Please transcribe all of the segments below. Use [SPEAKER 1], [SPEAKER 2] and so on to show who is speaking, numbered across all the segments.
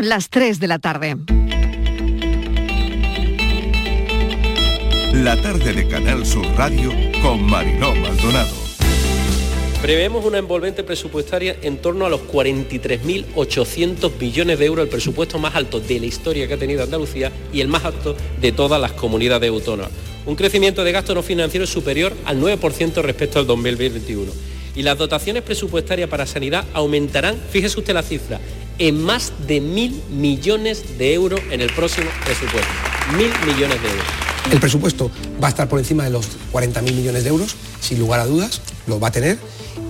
[SPEAKER 1] las 3 de la tarde.
[SPEAKER 2] La tarde de Canal Sur Radio con Mariló Maldonado.
[SPEAKER 3] Prevemos una envolvente presupuestaria en torno a los 43.800 millones de euros, el presupuesto más alto de la historia que ha tenido Andalucía y el más alto de todas las comunidades autónomas. Un crecimiento de gasto no financiero superior al 9% respecto al 2021. Y las dotaciones presupuestarias para sanidad aumentarán, fíjese usted la cifra, en más de mil millones de euros en el próximo presupuesto. Mil millones de euros.
[SPEAKER 4] El presupuesto va a estar por encima de los 40.000 millones de euros, sin lugar a dudas, lo va a tener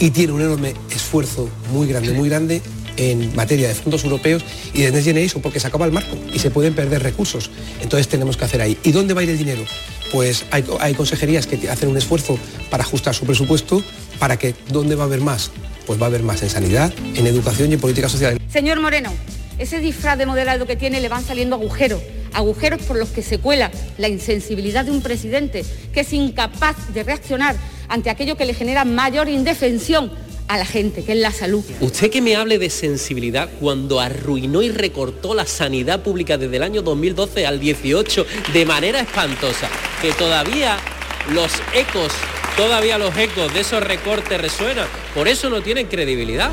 [SPEAKER 4] y tiene un enorme esfuerzo muy grande, muy grande en materia de fondos europeos y de Next Generation porque se acaba el marco y se pueden perder recursos. Entonces tenemos que hacer ahí. ¿Y dónde va a ir el dinero? Pues hay, hay consejerías que hacen un esfuerzo para ajustar su presupuesto para que ¿dónde va a haber más? Pues va a haber más en sanidad, en educación y en política social.
[SPEAKER 5] Señor Moreno, ese disfraz de moderado que tiene le van saliendo agujeros, agujeros por los que se cuela la insensibilidad de un presidente que es incapaz de reaccionar ante aquello que le genera mayor indefensión a la gente, que es la salud.
[SPEAKER 3] Usted que me hable de sensibilidad cuando arruinó y recortó la sanidad pública desde el año 2012 al 18 de manera espantosa, que todavía los ecos, todavía los ecos de esos recortes resuenan, por eso no tienen credibilidad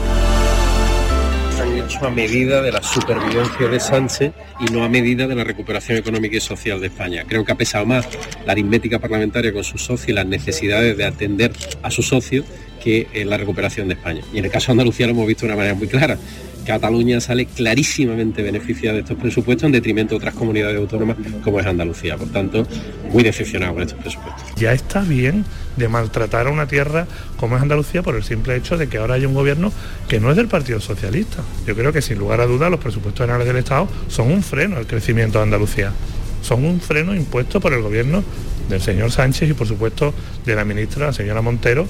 [SPEAKER 6] han hecho a medida de la supervivencia de Sánchez y no a medida de la recuperación económica y social de España. Creo que ha pesado más la aritmética parlamentaria con sus socios y las necesidades de atender a sus socios que la recuperación de España. Y en el caso de Andalucía lo hemos visto de una manera muy clara. Cataluña sale clarísimamente beneficiada de estos presupuestos en detrimento de otras comunidades autónomas como es Andalucía. Por tanto, muy decepcionado con estos presupuestos.
[SPEAKER 7] Ya está bien de maltratar a una tierra como es Andalucía por el simple hecho de que ahora hay un gobierno que no es del Partido Socialista. Yo creo que sin lugar a dudas los presupuestos generales del Estado son un freno al crecimiento de Andalucía. Son un freno impuesto por el gobierno del señor Sánchez y por supuesto de la ministra, la señora Montero,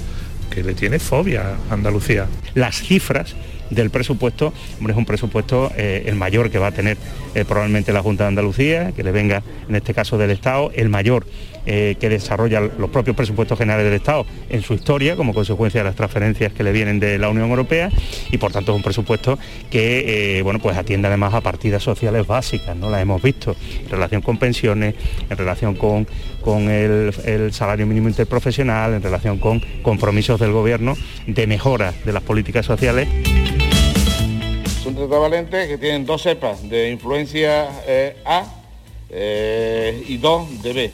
[SPEAKER 7] que le tiene fobia a Andalucía.
[SPEAKER 8] Las cifras del presupuesto, hombre, es un presupuesto eh, el mayor que va a tener eh, probablemente la Junta de Andalucía, que le venga en este caso del Estado, el mayor eh, que desarrolla los propios presupuestos generales del Estado en su historia como consecuencia de las transferencias que le vienen de la Unión Europea y por tanto es un presupuesto que bueno, pues atiende además a partidas sociales básicas, ¿no? las hemos visto en relación con pensiones, en relación con, con el, el salario mínimo interprofesional, en relación con compromisos del Gobierno de mejora de las políticas sociales.
[SPEAKER 9] Tetravalentes que tienen dos cepas de influencia eh, A eh, y dos de B.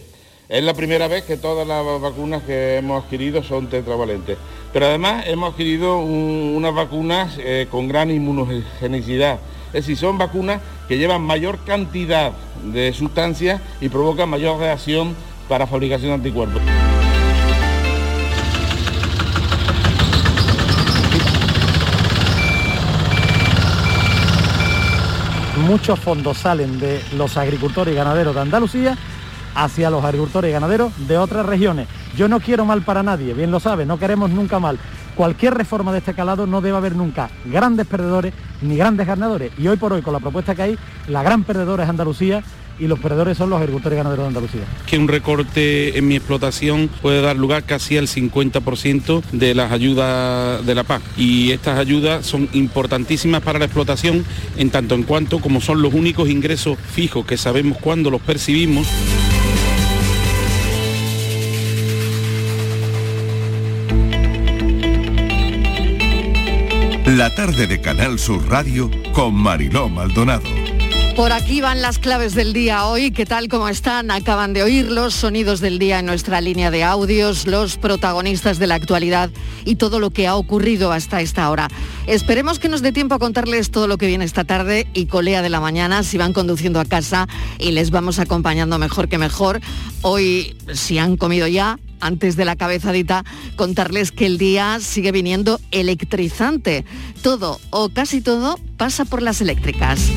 [SPEAKER 9] Es la primera vez que todas las vacunas que hemos adquirido son tetravalentes. Pero además hemos adquirido un- unas vacunas eh, con gran inmunogenicidad. Es decir, son vacunas que llevan mayor cantidad de sustancias y provocan mayor reacción para fabricación de anticuerpos.
[SPEAKER 10] Muchos fondos salen de los agricultores y ganaderos de Andalucía hacia los agricultores y ganaderos de otras regiones. Yo no quiero mal para nadie, bien lo sabe, no queremos nunca mal. Cualquier reforma de este calado no debe haber nunca grandes perdedores ni grandes ganadores. Y hoy por hoy, con la propuesta que hay, la gran perdedora es Andalucía y los perdedores son los agricultores y ganaderos de Andalucía.
[SPEAKER 11] que un recorte en mi explotación puede dar lugar casi al 50% de las ayudas de la PAC. Y estas ayudas son importantísimas para la explotación en tanto en cuanto como son los únicos ingresos fijos que sabemos cuándo los percibimos.
[SPEAKER 2] La tarde de Canal Sur Radio con Mariló Maldonado.
[SPEAKER 1] Por aquí van las claves del día hoy. ¿Qué tal? ¿Cómo están? Acaban de oír los sonidos del día en nuestra línea de audios, los protagonistas de la actualidad y todo lo que ha ocurrido hasta esta hora. Esperemos que nos dé tiempo a contarles todo lo que viene esta tarde y colea de la mañana si van conduciendo a casa y les vamos acompañando mejor que mejor. Hoy, si han comido ya, antes de la cabezadita, contarles que el día sigue viniendo electrizante. Todo o casi todo pasa por las eléctricas.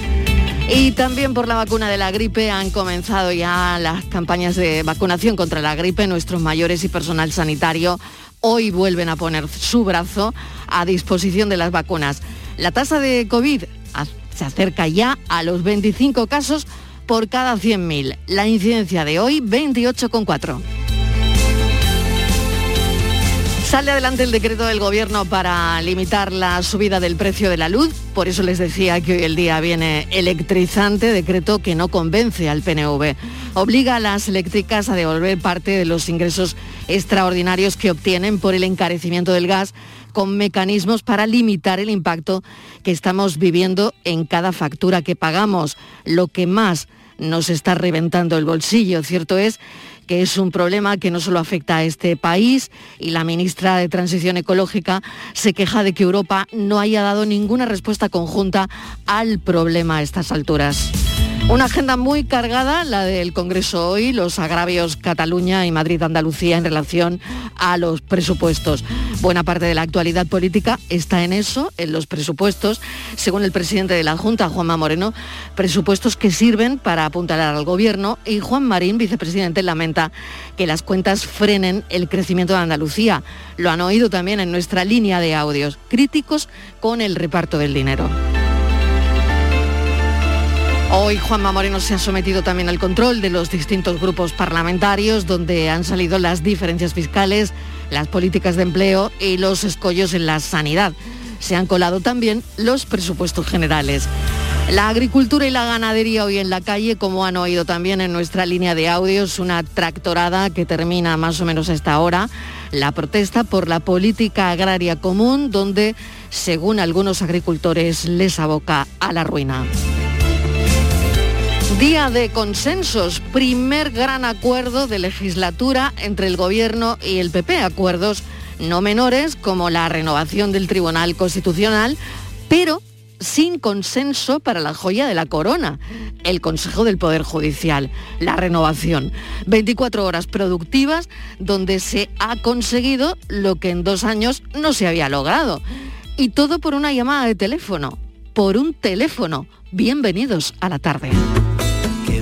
[SPEAKER 1] Y también por la vacuna de la gripe han comenzado ya las campañas de vacunación contra la gripe. Nuestros mayores y personal sanitario hoy vuelven a poner su brazo a disposición de las vacunas. La tasa de COVID se acerca ya a los 25 casos por cada 100.000. La incidencia de hoy 28,4. Sale adelante el decreto del gobierno para limitar la subida del precio de la luz. Por eso les decía que hoy el día viene electrizante, decreto que no convence al PNV. Obliga a las eléctricas a devolver parte de los ingresos extraordinarios que obtienen por el encarecimiento del gas con mecanismos para limitar el impacto que estamos viviendo en cada factura que pagamos. Lo que más nos está reventando el bolsillo, cierto es que es un problema que no solo afecta a este país y la ministra de Transición Ecológica se queja de que Europa no haya dado ninguna respuesta conjunta al problema a estas alturas. Una agenda muy cargada, la del Congreso hoy, los agravios Cataluña y Madrid-Andalucía en relación a los presupuestos. Buena parte de la actualidad política está en eso, en los presupuestos, según el presidente de la Junta, Juanma Moreno, presupuestos que sirven para apuntalar al gobierno y Juan Marín, vicepresidente, lamenta que las cuentas frenen el crecimiento de Andalucía. Lo han oído también en nuestra línea de audios, críticos con el reparto del dinero. Hoy Juanma Moreno se ha sometido también al control de los distintos grupos parlamentarios donde han salido las diferencias fiscales, las políticas de empleo y los escollos en la sanidad. Se han colado también los presupuestos generales. La agricultura y la ganadería hoy en la calle, como han oído también en nuestra línea de audios, una tractorada que termina más o menos a esta hora, la protesta por la política agraria común, donde, según algunos agricultores, les aboca a la ruina. Día de consensos, primer gran acuerdo de legislatura entre el Gobierno y el PP, acuerdos no menores como la renovación del Tribunal Constitucional, pero sin consenso para la joya de la corona, el Consejo del Poder Judicial, la renovación. 24 horas productivas donde se ha conseguido lo que en dos años no se había logrado. Y todo por una llamada de teléfono, por un teléfono. Bienvenidos a la tarde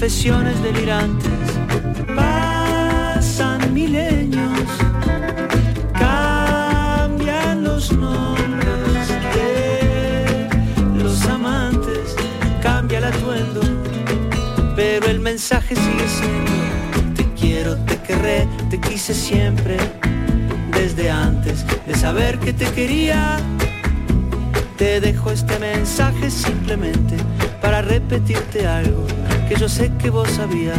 [SPEAKER 12] confesiones delirantes. Pasan milenios, cambian los nombres de los amantes, cambia el atuendo, pero el mensaje sigue siendo, te quiero, te querré, te quise siempre, desde antes de saber que te quería. Te dejo este mensaje simplemente para repetirte algo que yo sé que vos sabías.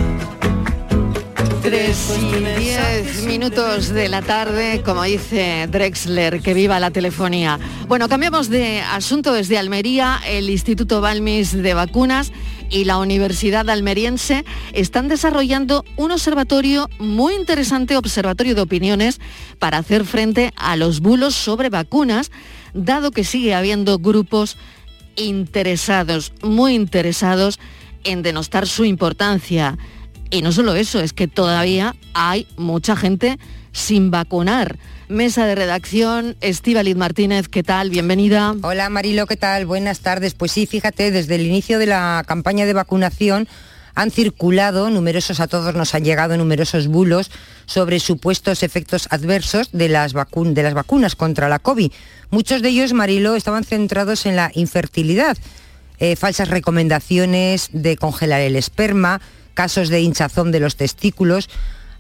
[SPEAKER 1] 3 y 10 minutos de la tarde, como dice Drexler, que viva la telefonía. Bueno, cambiamos de asunto desde Almería. El Instituto Balmis de Vacunas y la Universidad Almeriense están desarrollando un observatorio muy interesante, observatorio de opiniones, para hacer frente a los bulos sobre vacunas, dado que sigue habiendo grupos interesados, muy interesados en denostar su importancia y no solo eso, es que todavía hay mucha gente sin vacunar. Mesa de redacción, Estíbaliz Martínez, ¿qué tal? Bienvenida.
[SPEAKER 13] Hola Marilo, ¿qué tal? Buenas tardes. Pues sí, fíjate, desde el inicio de la campaña de vacunación han circulado numerosos, a todos nos han llegado numerosos bulos sobre supuestos efectos adversos de las, de las vacunas contra la COVID. Muchos de ellos, Marilo, estaban centrados en la infertilidad, eh, falsas recomendaciones de congelar el esperma, casos de hinchazón de los testículos,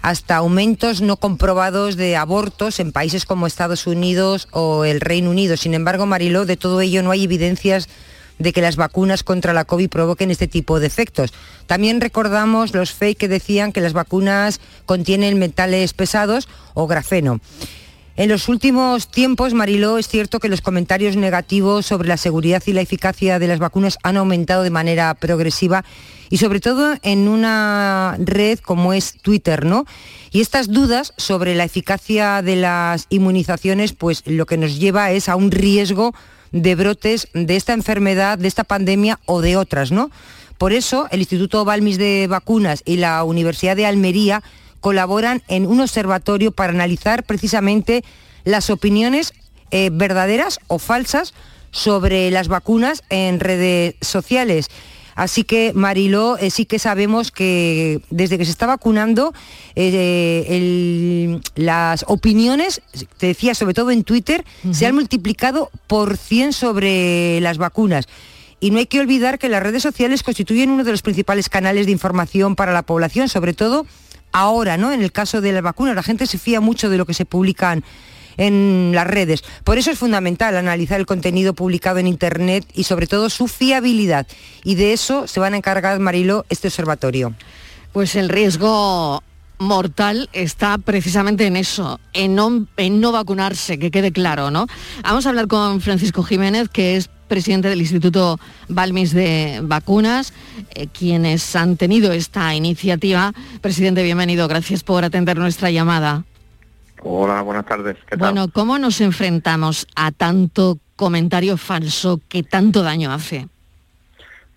[SPEAKER 13] hasta aumentos no comprobados de abortos en países como Estados Unidos o el Reino Unido. Sin embargo, Mariló, de todo ello no hay evidencias de que las vacunas contra la COVID provoquen este tipo de efectos. También recordamos los fake que decían que las vacunas contienen metales pesados o grafeno. En los últimos tiempos, Mariló, es cierto que los comentarios negativos sobre la seguridad y la eficacia de las vacunas han aumentado de manera progresiva y sobre todo en una red como es Twitter, ¿no? Y estas dudas sobre la eficacia de las inmunizaciones, pues lo que nos lleva es a un riesgo de brotes de esta enfermedad, de esta pandemia o de otras, ¿no? Por eso, el Instituto Balmis de Vacunas y la Universidad de Almería colaboran en un observatorio para analizar precisamente las opiniones eh, verdaderas o falsas sobre las vacunas en redes sociales. Así que, Mariló, eh, sí que sabemos que desde que se está vacunando, eh, las opiniones, te decía, sobre todo en Twitter, se han multiplicado por 100 sobre las vacunas. Y no hay que olvidar que las redes sociales constituyen uno de los principales canales de información para la población, sobre todo ahora, ¿no? En el caso de la vacuna, la gente se fía mucho de lo que se publican en las redes. Por eso es fundamental analizar el contenido publicado en Internet y sobre todo su fiabilidad. Y de eso se van a encargar, Marilo, este observatorio.
[SPEAKER 1] Pues el riesgo mortal está precisamente en eso, en no, en no vacunarse, que quede claro, ¿no? Vamos a hablar con Francisco Jiménez, que es presidente del Instituto Balmis de Vacunas, eh, quienes han tenido esta iniciativa. Presidente, bienvenido. Gracias por atender nuestra llamada.
[SPEAKER 14] Hola, buenas tardes.
[SPEAKER 1] Bueno, ¿cómo nos enfrentamos a tanto comentario falso que tanto daño hace?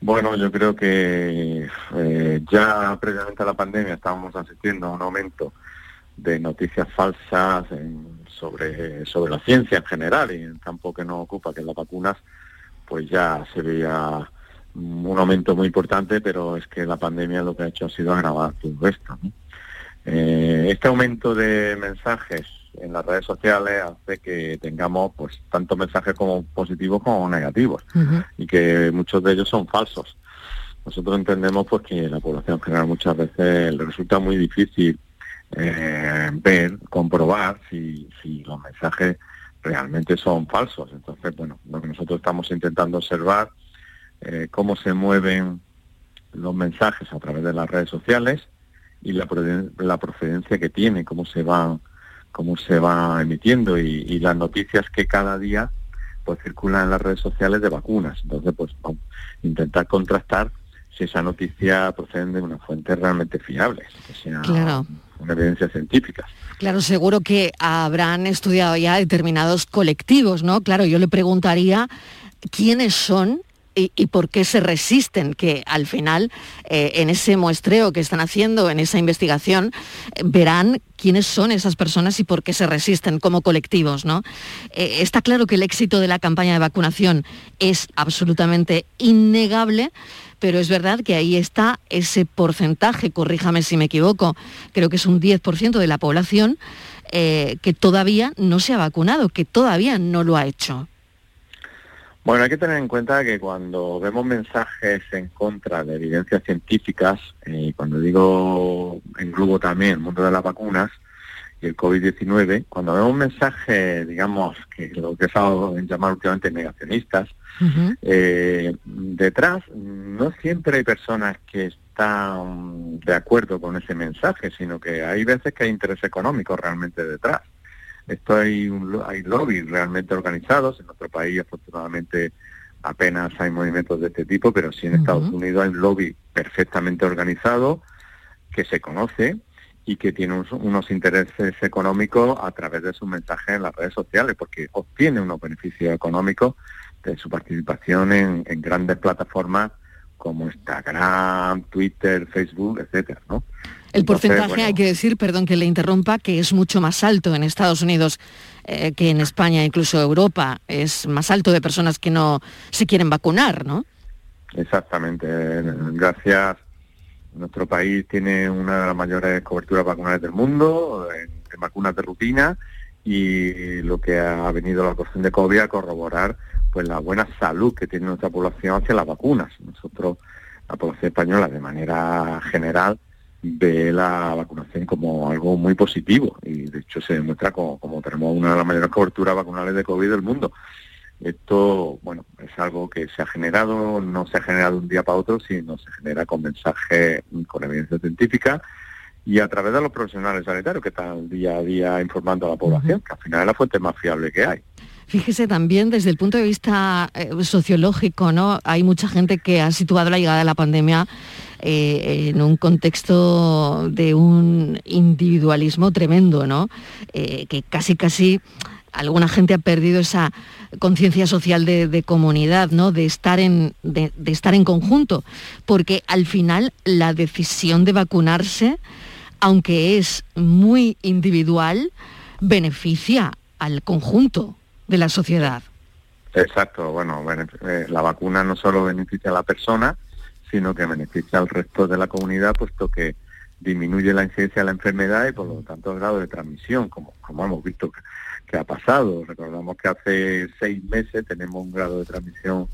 [SPEAKER 14] Bueno, yo creo que eh, ya previamente a la pandemia estábamos asistiendo a un aumento de noticias falsas sobre, sobre la ciencia en general y en el campo que nos ocupa, que es las vacunas, pues ya se veía un aumento muy importante, pero es que la pandemia lo que ha hecho ha sido agravar todo esto. Eh, este aumento de mensajes en las redes sociales hace que tengamos pues tanto mensajes como positivos como negativos y que muchos de ellos son falsos. Nosotros entendemos pues que la población general muchas veces le resulta muy difícil eh, ver, comprobar si, si los mensajes realmente son falsos. Entonces, bueno, lo que nosotros estamos intentando observar eh, cómo se mueven los mensajes a través de las redes sociales y la, la procedencia que tiene, cómo se va, cómo se va emitiendo y, las noticias que cada día pues circulan en las redes sociales de vacunas. Entonces, pues vamos, intentar contrastar si esa noticia procede de una fuente realmente fiable, sea una evidencia científica.
[SPEAKER 1] Claro, seguro que habrán estudiado ya determinados colectivos, ¿no? Claro, yo le preguntaría quiénes son y, por qué se resisten, que al final eh, en ese muestreo que están haciendo, en esa investigación, eh, verán quiénes son esas personas y por qué se resisten como colectivos. ¿no? Eh, está claro que el éxito de la campaña de vacunación es absolutamente innegable, pero es verdad que ahí está ese porcentaje, corríjame si me equivoco, creo que es un 10% de la población que todavía no se ha vacunado, que todavía no lo ha hecho.
[SPEAKER 14] Bueno, hay que tener en cuenta que cuando vemos mensajes en contra de evidencias científicas, y eh, cuando digo en grupo también el mundo de las vacunas y el COVID-19, cuando vemos mensajes, digamos, que lo que se ha llamar últimamente negacionistas, eh, detrás no siempre hay personas que están de acuerdo con ese mensaje, sino que hay veces que hay interés económico realmente detrás. Esto hay, un, hay lobbies realmente organizados, en nuestro país afortunadamente apenas hay movimientos de este tipo, pero sí en Estados Unidos hay un lobby perfectamente organizado que se conoce y que tiene unos, intereses económicos a través de sus mensajes en las redes sociales, porque obtiene unos beneficios económicos de su participación en, grandes plataformas como Instagram, Twitter, Facebook, etcétera, ¿no?
[SPEAKER 1] El porcentaje, hay que decir, perdón que le interrumpa, que es mucho más alto en Estados Unidos eh, que en España, incluso Europa, es más alto de personas que no se quieren vacunar, ¿no?
[SPEAKER 14] Exactamente. Gracias. Nuestro país tiene una de las mayores coberturas vacunales del mundo, en, en vacunas de rutina, y lo que ha venido la cuestión de COVID a corroborar pues la buena salud que tiene nuestra población hacia las vacunas. Nosotros, la población española, de manera general, ve la vacunación como algo muy positivo y de hecho se demuestra como, tenemos una de las mayores coberturas vacunales de COVID del mundo. Esto, bueno, es algo que se ha generado, no se ha generado de un día para otro, sino se genera con mensaje, con evidencia científica y a través de los profesionales sanitarios que están día a día informando a la población, que al final es la fuente más fiable que hay.
[SPEAKER 1] Fíjese también desde el punto de vista eh, sociológico, ¿no? Hay mucha gente que ha situado la llegada de la pandemia eh, en un contexto de un individualismo tremendo, ¿no? Eh, que casi casi alguna gente ha perdido esa conciencia social de, comunidad, ¿no? De estar, en, de, estar en conjunto. Porque al final la decisión de vacunarse, aunque es muy individual, beneficia al conjunto de la sociedad.
[SPEAKER 14] Exacto, bueno, eh, la vacuna no solo beneficia a la persona, sino que beneficia al resto de la comunidad, puesto que disminuye la incidencia de la enfermedad y por lo tanto el grado de transmisión, como, como hemos visto que, ha pasado. Recordamos que hace seis meses tenemos un grado de transmisión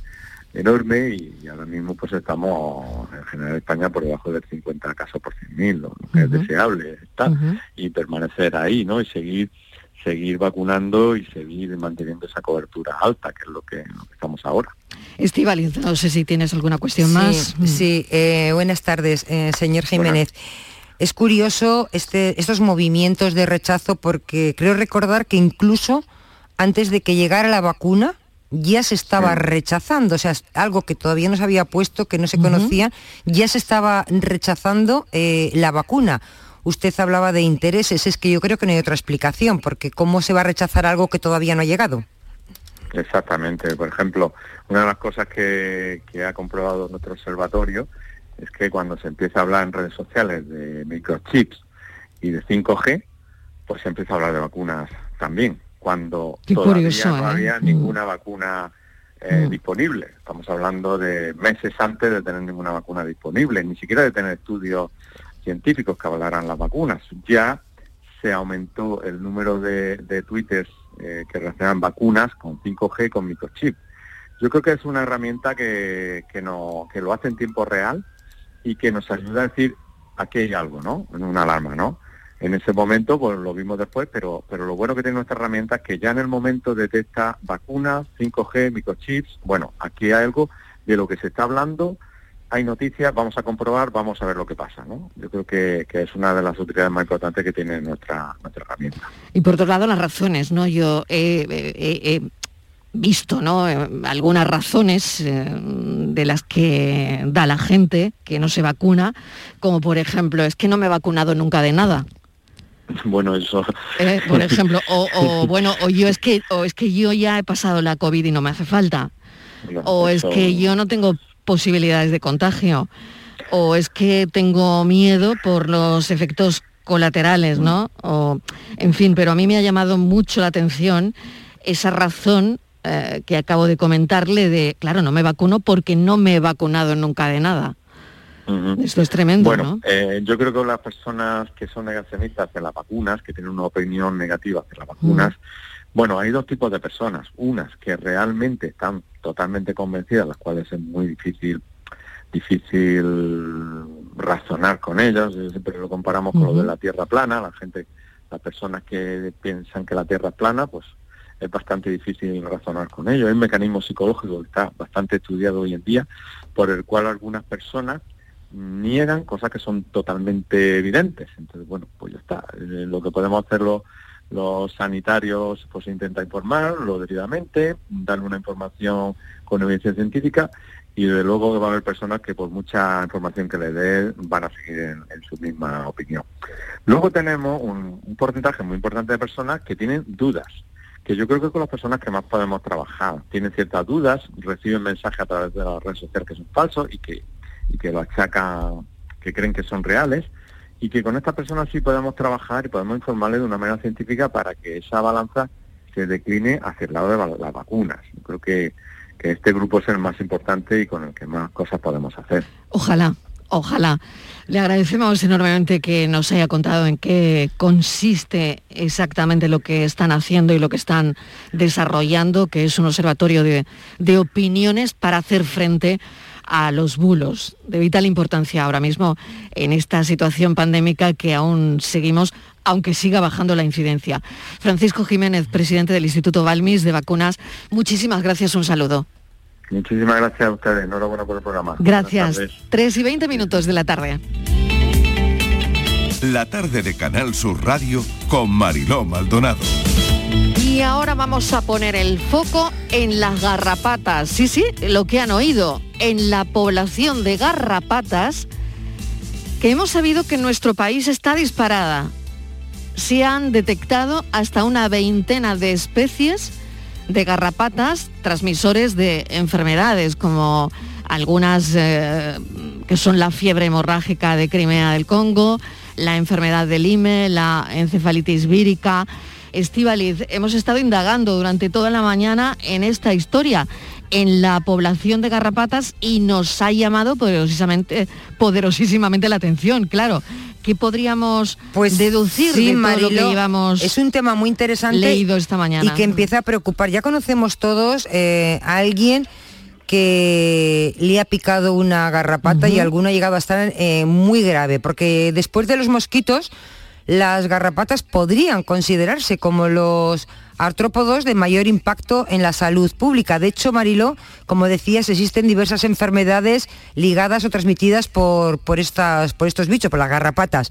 [SPEAKER 14] enorme y, ahora mismo pues estamos en general en España por debajo del 50 casos por 100.000, lo, que es deseable está, y permanecer ahí, ¿no? Y seguir seguir vacunando y seguir manteniendo esa cobertura alta, que es lo que, estamos ahora.
[SPEAKER 1] Estivaliz, no sé si tienes alguna cuestión más.
[SPEAKER 13] Sí, eh, buenas tardes, eh, señor Jiménez. Es curioso este, estos movimientos de rechazo porque creo recordar que incluso antes de que llegara la vacuna ya se estaba rechazando, o sea, algo que todavía no se había puesto, que no se conocía, ya se estaba rechazando eh, la vacuna usted hablaba de intereses, es que yo creo que no hay otra explicación, porque ¿cómo se va a rechazar algo que todavía no ha llegado?
[SPEAKER 14] Exactamente. Por ejemplo, una de las cosas que, ha comprobado nuestro observatorio es que cuando se empieza a hablar en redes sociales de microchips y de 5G, pues se empieza a hablar de vacunas también, cuando todavía no ¿eh? había ninguna vacuna eh, mm. disponible. Estamos hablando de meses antes de tener ninguna vacuna disponible, ni siquiera de tener estudios científicos que hablarán las vacunas. Ya se aumentó el número de, de twitters eh, que relacionan vacunas con 5G, con microchip. Yo creo que es una herramienta que, que, no, que lo hace en tiempo real y que nos ayuda a decir aquí hay algo, ¿no? En una alarma, ¿no? En ese momento, pues lo vimos después, pero, pero lo bueno que tiene nuestra herramienta es que ya en el momento detecta vacunas, 5G, microchips, bueno, aquí hay algo de lo que se está hablando hay noticias, vamos a comprobar, vamos a ver lo que pasa. ¿no? Yo creo que, es una de las utilidades más importantes que tiene nuestra, nuestra herramienta.
[SPEAKER 1] Y por otro lado, las razones, ¿no? Yo he, visto ¿no? algunas razones eh, de las que da la gente que no se vacuna, como por ejemplo, es que no me he vacunado nunca de nada.
[SPEAKER 14] Bueno, eso.
[SPEAKER 1] Eh, por ejemplo, o, bueno, o yo es que, o es que yo ya he pasado la COVID y no me hace falta. o es que yo no tengo posibilidades de contagio. O es que tengo miedo por los efectos colaterales, ¿no? O, en fin, pero a mí me ha llamado mucho la atención esa razón eh, que acabo de comentarle de, claro, no me vacuno porque no me he vacunado nunca de nada. Esto es tremendo,
[SPEAKER 14] bueno, eh, yo creo que las personas que son negacionistas de las vacunas, que tienen una opinión negativa de las vacunas, bueno, hay dos tipos de personas. Unas que realmente están totalmente convencidas, las cuales es muy difícil difícil razonar con ellas. Siempre lo comparamos con lo de la Tierra plana. La gente, las personas que piensan que la Tierra es plana, pues es bastante difícil razonar con ello. Es un mecanismo psicológico que está bastante estudiado hoy en día, por el cual algunas personas niegan cosas que son totalmente evidentes. Entonces, bueno, pues ya está. Eh, lo que podemos hacerlo los sanitarios, pues intenta informarlo debidamente, darle una información con evidencia científica y de luego va a haber personas que por mucha información que le dé van a seguir en, su misma opinión. Luego tenemos un, porcentaje muy importante de personas que tienen dudas, que yo creo que con las personas que más podemos trabajar. Tienen ciertas dudas, reciben mensajes a través de las redes sociales que son falsos y que, y que lo achacan, que creen que son reales, y que con estas personas sí podemos trabajar y podemos informarles de una manera científica para que esa balanza se decline hacia el lado de las vacunas. Yo creo que que este grupo es el más importante y con el que más cosas podemos hacer.
[SPEAKER 1] Ojalá, ojalá. Le agradecemos enormemente que nos haya contado en qué consiste exactamente lo que están haciendo y lo que están desarrollando, que es un observatorio de, de opiniones para hacer frente a los bulos, de vital importancia ahora mismo en esta situación pandémica que aún seguimos aunque siga bajando la incidencia. Francisco Jiménez, presidente del Instituto Balmis de Vacunas, muchísimas gracias, un saludo.
[SPEAKER 14] Muchísimas gracias a ustedes, enhorabuena por el programa.
[SPEAKER 1] Gracias. 3 y 20 minutos de la tarde.
[SPEAKER 2] La tarde de Canal Sur Radio con Mariló Maldonado.
[SPEAKER 1] Y ahora vamos a poner el foco en las garrapatas. Sí, sí, lo que han oído, en la población de garrapatas, que hemos sabido que nuestro país está disparada se han detectado hasta una veintena de especies de garrapatas transmisores de enfermedades como algunas eh, que son la fiebre hemorrágica de Crimea del Congo, la enfermedad del IME, la encefalitis vírica. Estivaliz, hemos estado indagando durante toda la mañana en esta historia en la población de garrapatas y nos ha llamado poderosísimamente, poderosísimamente la atención, claro. ¿Qué podríamos pues, deducir de todo lo que llevamos
[SPEAKER 13] Es un tema muy interesante
[SPEAKER 1] leído esta mañana.
[SPEAKER 13] Y que empieza a preocupar. Ya conocemos todos eh, a alguien que le ha picado una garrapata y alguno ha llegado a estar eh, muy grave, porque después de los mosquitos, las garrapatas podrían considerarse como los artrópodos de mayor impacto en la salud pública. De hecho, Marilo, como decías, existen diversas enfermedades ligadas o transmitidas por, por, estas, por estos bichos, por las garrapatas.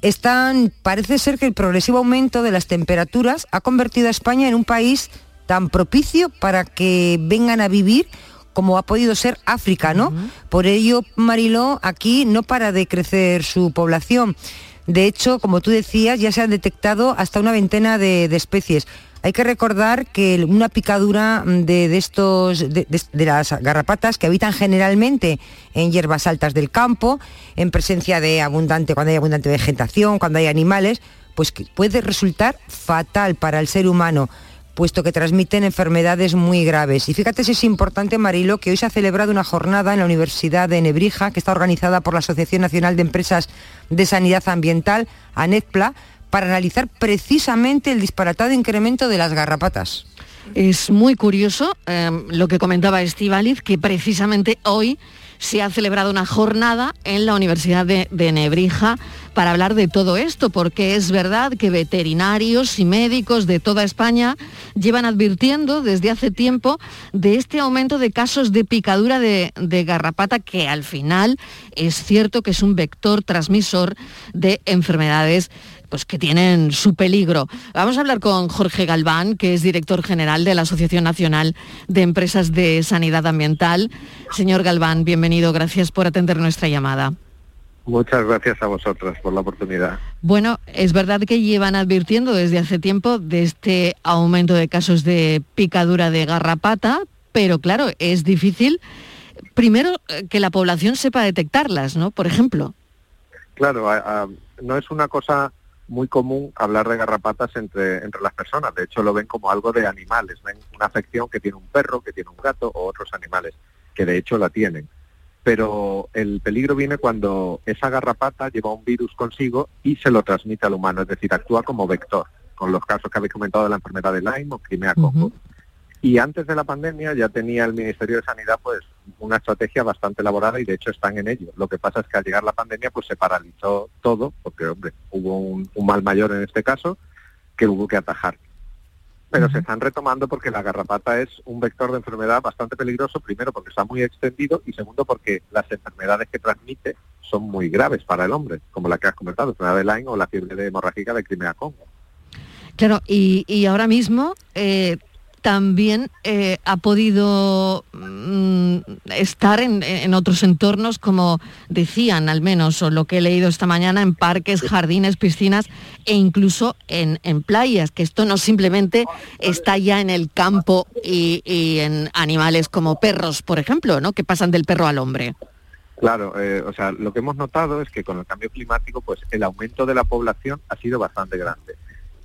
[SPEAKER 13] Están, parece ser que el progresivo aumento de las temperaturas ha convertido a España en un país tan propicio para que vengan a vivir como ha podido ser África, ¿no? Por ello, Mariló, aquí no para de crecer su población. De hecho, como tú decías, ya se han detectado hasta una veintena de especies. Hay que recordar que una picadura de, estos, de, las garrapatas que habitan generalmente en hierbas altas del campo, en presencia de abundante, cuando hay abundante vegetación, cuando hay animales, pues puede resultar fatal para el ser humano puesto que transmiten enfermedades muy graves. Y fíjate si es importante, Marilo, que hoy se ha celebrado una jornada en la Universidad de Nebrija, que está organizada por la Asociación Nacional de Empresas de Sanidad Ambiental, ANETPLA, para analizar precisamente el disparatado incremento de las garrapatas.
[SPEAKER 1] Es muy curioso em, lo que comentaba Estivaliz, que precisamente hoy se ha celebrado una jornada en la Universidad de, de, Nebrija para hablar de todo esto, porque es verdad que veterinarios y médicos de toda España llevan advirtiendo desde hace tiempo de este aumento de casos de picadura de, de garrapata, que al final es cierto que es un vector transmisor de enfermedades pues que tienen su peligro. Vamos a hablar con Jorge Galván, que es director general de la Asociación Nacional de Empresas de Sanidad Ambiental. Señor Galván, bienvenido, gracias por atender nuestra llamada.
[SPEAKER 14] Muchas gracias a vosotras por la oportunidad.
[SPEAKER 1] Bueno, es verdad que llevan advirtiendo desde hace tiempo de este aumento de casos de picadura de garrapata, pero claro, es difícil primero eh, que la población sepa detectarlas, ¿no? Por ejemplo.
[SPEAKER 14] Claro, no es una cosa muy común hablar de garrapatas entre, entre las personas. De hecho, lo ven como algo de animales. Ven una afección que tiene un perro, que tiene un gato o otros animales, que de hecho la tienen. Pero el peligro viene cuando esa garrapata lleva un virus consigo y se lo transmite al humano, es decir, actúa como vector, con los casos que habéis comentado de la enfermedad de Lyme o Crimea Congo. Y antes de la pandemia ya tenía el Ministerio de Sanidad pues una estrategia bastante elaborada y de hecho están en ello. Lo que pasa es que al llegar la pandemia pues se paralizó todo, porque hombre, hubo un, mal mayor en este caso que hubo que atajar.
[SPEAKER 15] pero se están retomando porque la garrapata es un vector de enfermedad bastante peligroso, primero porque está muy extendido y segundo porque las enfermedades que transmite son muy graves para el hombre, como la que has comentado, enfermedad de Lyme o la fiebre de hemorrágica de Crimea-Congo.
[SPEAKER 1] Claro, y, y ahora mismo eh, también eh, ha podido mm, estar en, otros entornos, como decían al menos, o lo que he leído esta mañana, en parques, jardines, piscinas e incluso en, playas, que esto no simplemente está ya en el campo y, y en animales como perros, por ejemplo, ¿no? que pasan del perro al hombre.
[SPEAKER 15] Claro, eh, o sea, lo que hemos notado es que con el cambio climático, pues el aumento de la población ha sido bastante grande.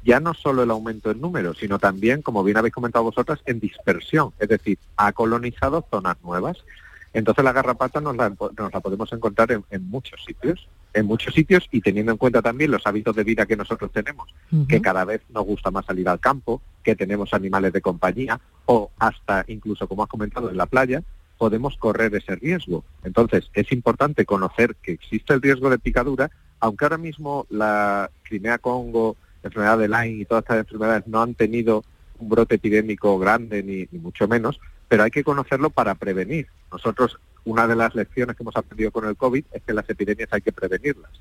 [SPEAKER 15] Ya no solo el aumento en número, sino también, como bien habéis comentado vosotras, en dispersión, es decir, ha colonizado zonas nuevas. Entonces la garrapata nos la, nos la podemos encontrar en, en muchos sitios, en muchos sitios y teniendo en cuenta también los hábitos de vida que nosotros tenemos, que cada vez nos gusta más salir al campo, que tenemos animales de compañía o hasta incluso, como has comentado, en la playa, podemos correr ese riesgo. Entonces, es importante conocer que existe el riesgo de picadura, aunque ahora mismo la Crimea-Congo, enfermedad de Lyme y todas estas enfermedades no han tenido un brote epidémico grande, ni, ni mucho menos, pero hay que conocerlo para prevenir. Nosotros, una de las lecciones que hemos aprendido con el COVID es que las epidemias hay que prevenirlas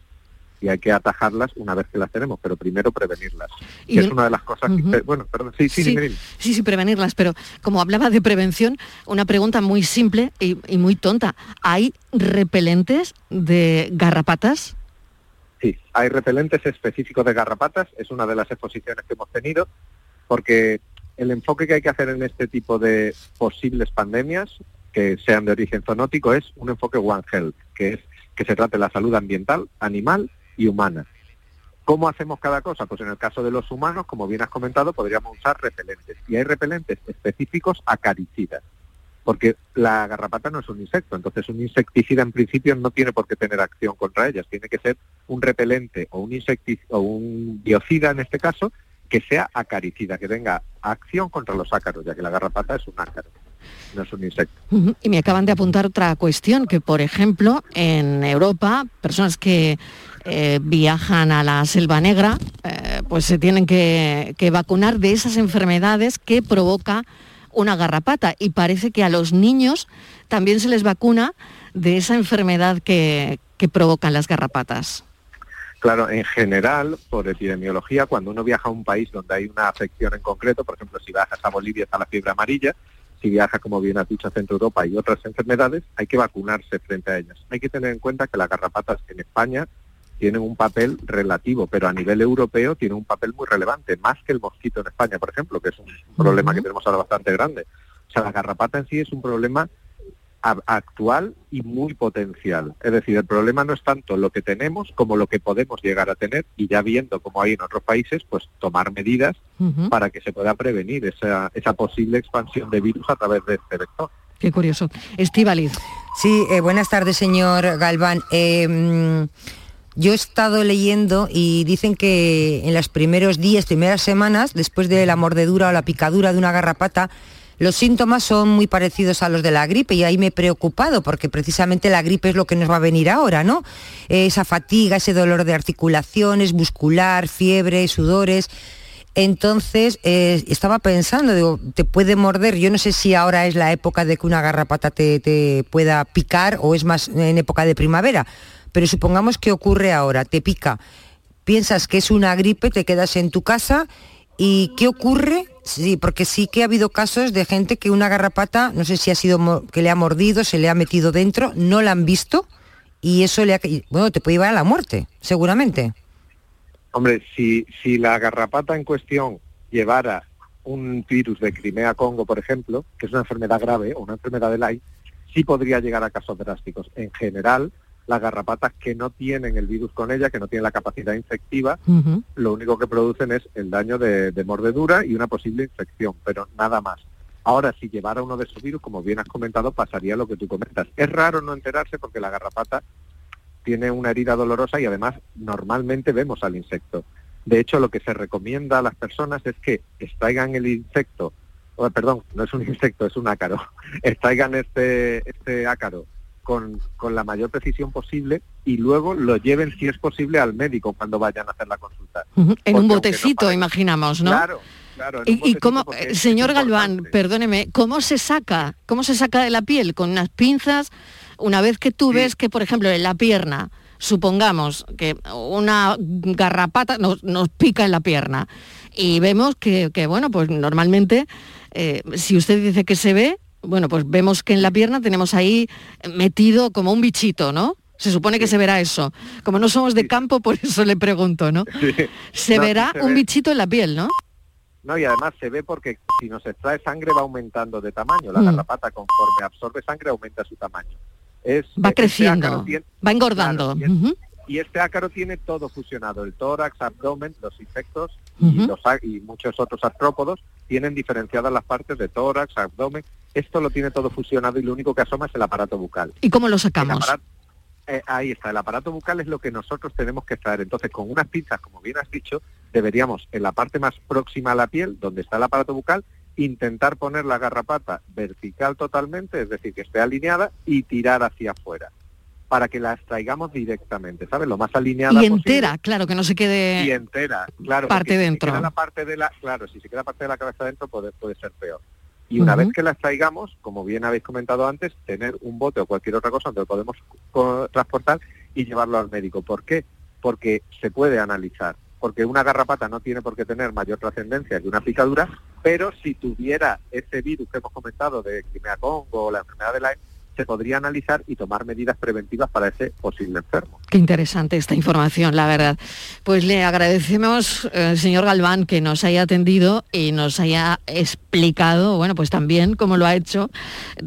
[SPEAKER 15] y hay que atajarlas una vez que las tenemos, pero primero prevenirlas.
[SPEAKER 1] Y
[SPEAKER 15] que es una de las cosas que... Bueno, perdón, sí, sí,
[SPEAKER 1] Sí, sí, sí, prevenirlas, pero como hablaba de prevención, una pregunta muy simple y, y muy tonta. ¿Hay repelentes de garrapatas?
[SPEAKER 15] Sí, hay repelentes específicos de garrapatas, es una de las exposiciones que hemos tenido, porque el enfoque que hay que hacer en este tipo de posibles pandemias, que sean de origen zoonótico, es un enfoque One Health, que es que se trate la salud ambiental, animal y humana. ¿Cómo hacemos cada cosa? Pues en el caso de los humanos, como bien has comentado, podríamos usar repelentes. Y hay repelentes específicos acaricidas, porque la garrapata no es un insecto, entonces un insecticida en principio no tiene por qué tener acción contra ellas, tiene que ser un repelente o un insectic o un biocida en este caso que sea acaricida, que tenga acción contra los ácaros, ya que la garrapata es un ácaro, no es un insecto.
[SPEAKER 1] Y me acaban de apuntar otra cuestión, que por ejemplo en Europa, personas que eh, viajan a la Selva Negra, eh, pues se tienen que vacunar de esas enfermedades que provoca una garrapata. Y parece que a los niños también se les vacuna de esa enfermedad que, que provocan las garrapatas.
[SPEAKER 15] Claro, en general, por epidemiología, cuando uno viaja a un país donde hay una afección en concreto, por ejemplo, si viajas a Bolivia está la fiebre amarilla, si viaja, como bien has dicho, a Centro Europa y otras enfermedades, hay que vacunarse frente a ellas. Hay que tener en cuenta que las garrapatas en España tienen un papel relativo, pero a nivel europeo tienen un papel muy relevante, más que el mosquito en España, por ejemplo, que es un problema que tenemos ahora bastante grande. O sea, la garrapata en sí es un problema actual y muy potencial. Es decir, el problema no es tanto lo que tenemos como lo que podemos llegar a tener y ya viendo como hay en otros países, pues tomar medidas para que se pueda prevenir esa, esa posible expansión de virus a través de este vector.
[SPEAKER 1] Qué curioso. Estíbaliz.
[SPEAKER 13] Sí, eh, buenas tardes, señor Galván. Eh, mm, yo he estado leyendo y dicen que en los primeros días, primeras semanas, después de la mordedura o la picadura de una garrapata, los síntomas son muy parecidos a los de la gripe y ahí me he preocupado porque precisamente la gripe es lo que nos va a venir ahora, ¿no? Esa fatiga, ese dolor de articulaciones, muscular, fiebre, sudores. Entonces, eh, estaba pensando, digo, te puede morder, yo no sé si ahora es la época de que una garrapata te pueda picar o es más en época de primavera, pero supongamos que ocurre ahora, te pica, piensas que es una gripe, te quedas en tu casa y ¿qué ocurre? Sí, porque sí que ha habido casos de gente que una garrapata, no sé si ha sido que le ha mordido, se le ha metido dentro, no la han visto y eso le ha, bueno, te puede llevar a la muerte, seguramente.
[SPEAKER 15] Hombre, si, si la garrapata en cuestión llevara un virus de Crimea-Congo, por ejemplo, que es una enfermedad grave o una enfermedad de Lyme, sí podría llegar a casos drásticos. En general, las garrapatas que no tienen el virus con ella, que no tienen la capacidad infectiva, lo único que producen es el daño de, de mordedura y una posible infección, pero nada más. Ahora, si llevara uno de esos virus, como bien has comentado, pasaría lo que tú comentas. Es raro no enterarse porque la garrapata tiene una herida dolorosa y además normalmente vemos al insecto. De hecho, lo que se recomienda a las personas es que extraigan el insecto, o, perdón, no es un insecto, es un ácaro, extraigan este, este ácaro con, con la mayor precisión posible y luego lo lleven, si es posible, al médico cuando vayan a hacer la consulta.
[SPEAKER 1] En un
[SPEAKER 15] no
[SPEAKER 1] botecito, imaginamos, ¿no?
[SPEAKER 15] Claro, Claro, en un
[SPEAKER 1] ¿Y,
[SPEAKER 15] botecito
[SPEAKER 1] cómo, eh, señor. Galván, perdóneme, cómo se saca? ¿Cómo se saca de la piel? Con unas pinzas, una vez que tú ves que, por ejemplo, en la pierna, supongamos que una garrapata nos, nos pica en la pierna y vemos que, que, bueno, pues normalmente, eh, si usted dice que se ve, bueno, pues vemos que en la pierna tenemos ahí metido como un bichito, ¿no? Se supone que se verá eso. Como no somos de campo, por eso le pregunto, ¿no?
[SPEAKER 15] Sí.
[SPEAKER 1] Se
[SPEAKER 15] No,
[SPEAKER 1] verá
[SPEAKER 15] se
[SPEAKER 1] un
[SPEAKER 15] ve.
[SPEAKER 1] bichito en la piel, ¿no?
[SPEAKER 15] No, y además se ve porque si nos extrae sangre va aumentando de tamaño. La
[SPEAKER 1] Mm.
[SPEAKER 15] garrapata conforme absorbe sangre aumenta su tamaño. Es,
[SPEAKER 1] Va
[SPEAKER 15] este
[SPEAKER 1] creciendo,
[SPEAKER 15] tiene-
[SPEAKER 1] va engordando.
[SPEAKER 15] Claro, y, este ácaro tiene todo fusionado, el tórax, abdomen, los insectos los, y muchos otros artrópodos tienen diferenciadas las partes de tórax, abdomen. Esto lo tiene todo fusionado y lo único que asoma es el aparato bucal.
[SPEAKER 1] ¿Y cómo lo sacamos?
[SPEAKER 15] eh, ahí está, el aparato bucal es lo que nosotros tenemos que extraer. Entonces, con unas pinzas, como bien has dicho, deberíamos en la parte más próxima a la piel, donde está el aparato bucal, intentar poner la garrapata vertical totalmente, es decir, que esté alineada y tirar hacia afuera, para que la extraigamos directamente, ¿sabes? Lo más alineada
[SPEAKER 1] Y
[SPEAKER 15] posible
[SPEAKER 1] entera, claro, que no se quede...
[SPEAKER 15] y entera, claro.
[SPEAKER 1] parte
[SPEAKER 15] porque si se
[SPEAKER 1] dentro.
[SPEAKER 15] queda la parte de la, claro, si se queda parte de la cabeza dentro puede, puede ser peor. Y una vez que la extraigamos, como bien habéis comentado antes, tener un bote o cualquier otra cosa donde lo podemos transportar y llevarlo al médico. ¿Por qué? Porque se puede analizar. Porque una garrapata no tiene por qué tener mayor trascendencia que una picadura, pero si tuviera ese virus que hemos comentado de Crimea Congo o la enfermedad de Lyme, se podría analizar y tomar medidas preventivas para ese posible enfermo.
[SPEAKER 1] Qué interesante esta información, la verdad. Pues le agradecemos, eh, señor Galván, que nos haya atendido y nos haya explicado, bueno, pues también como lo ha hecho,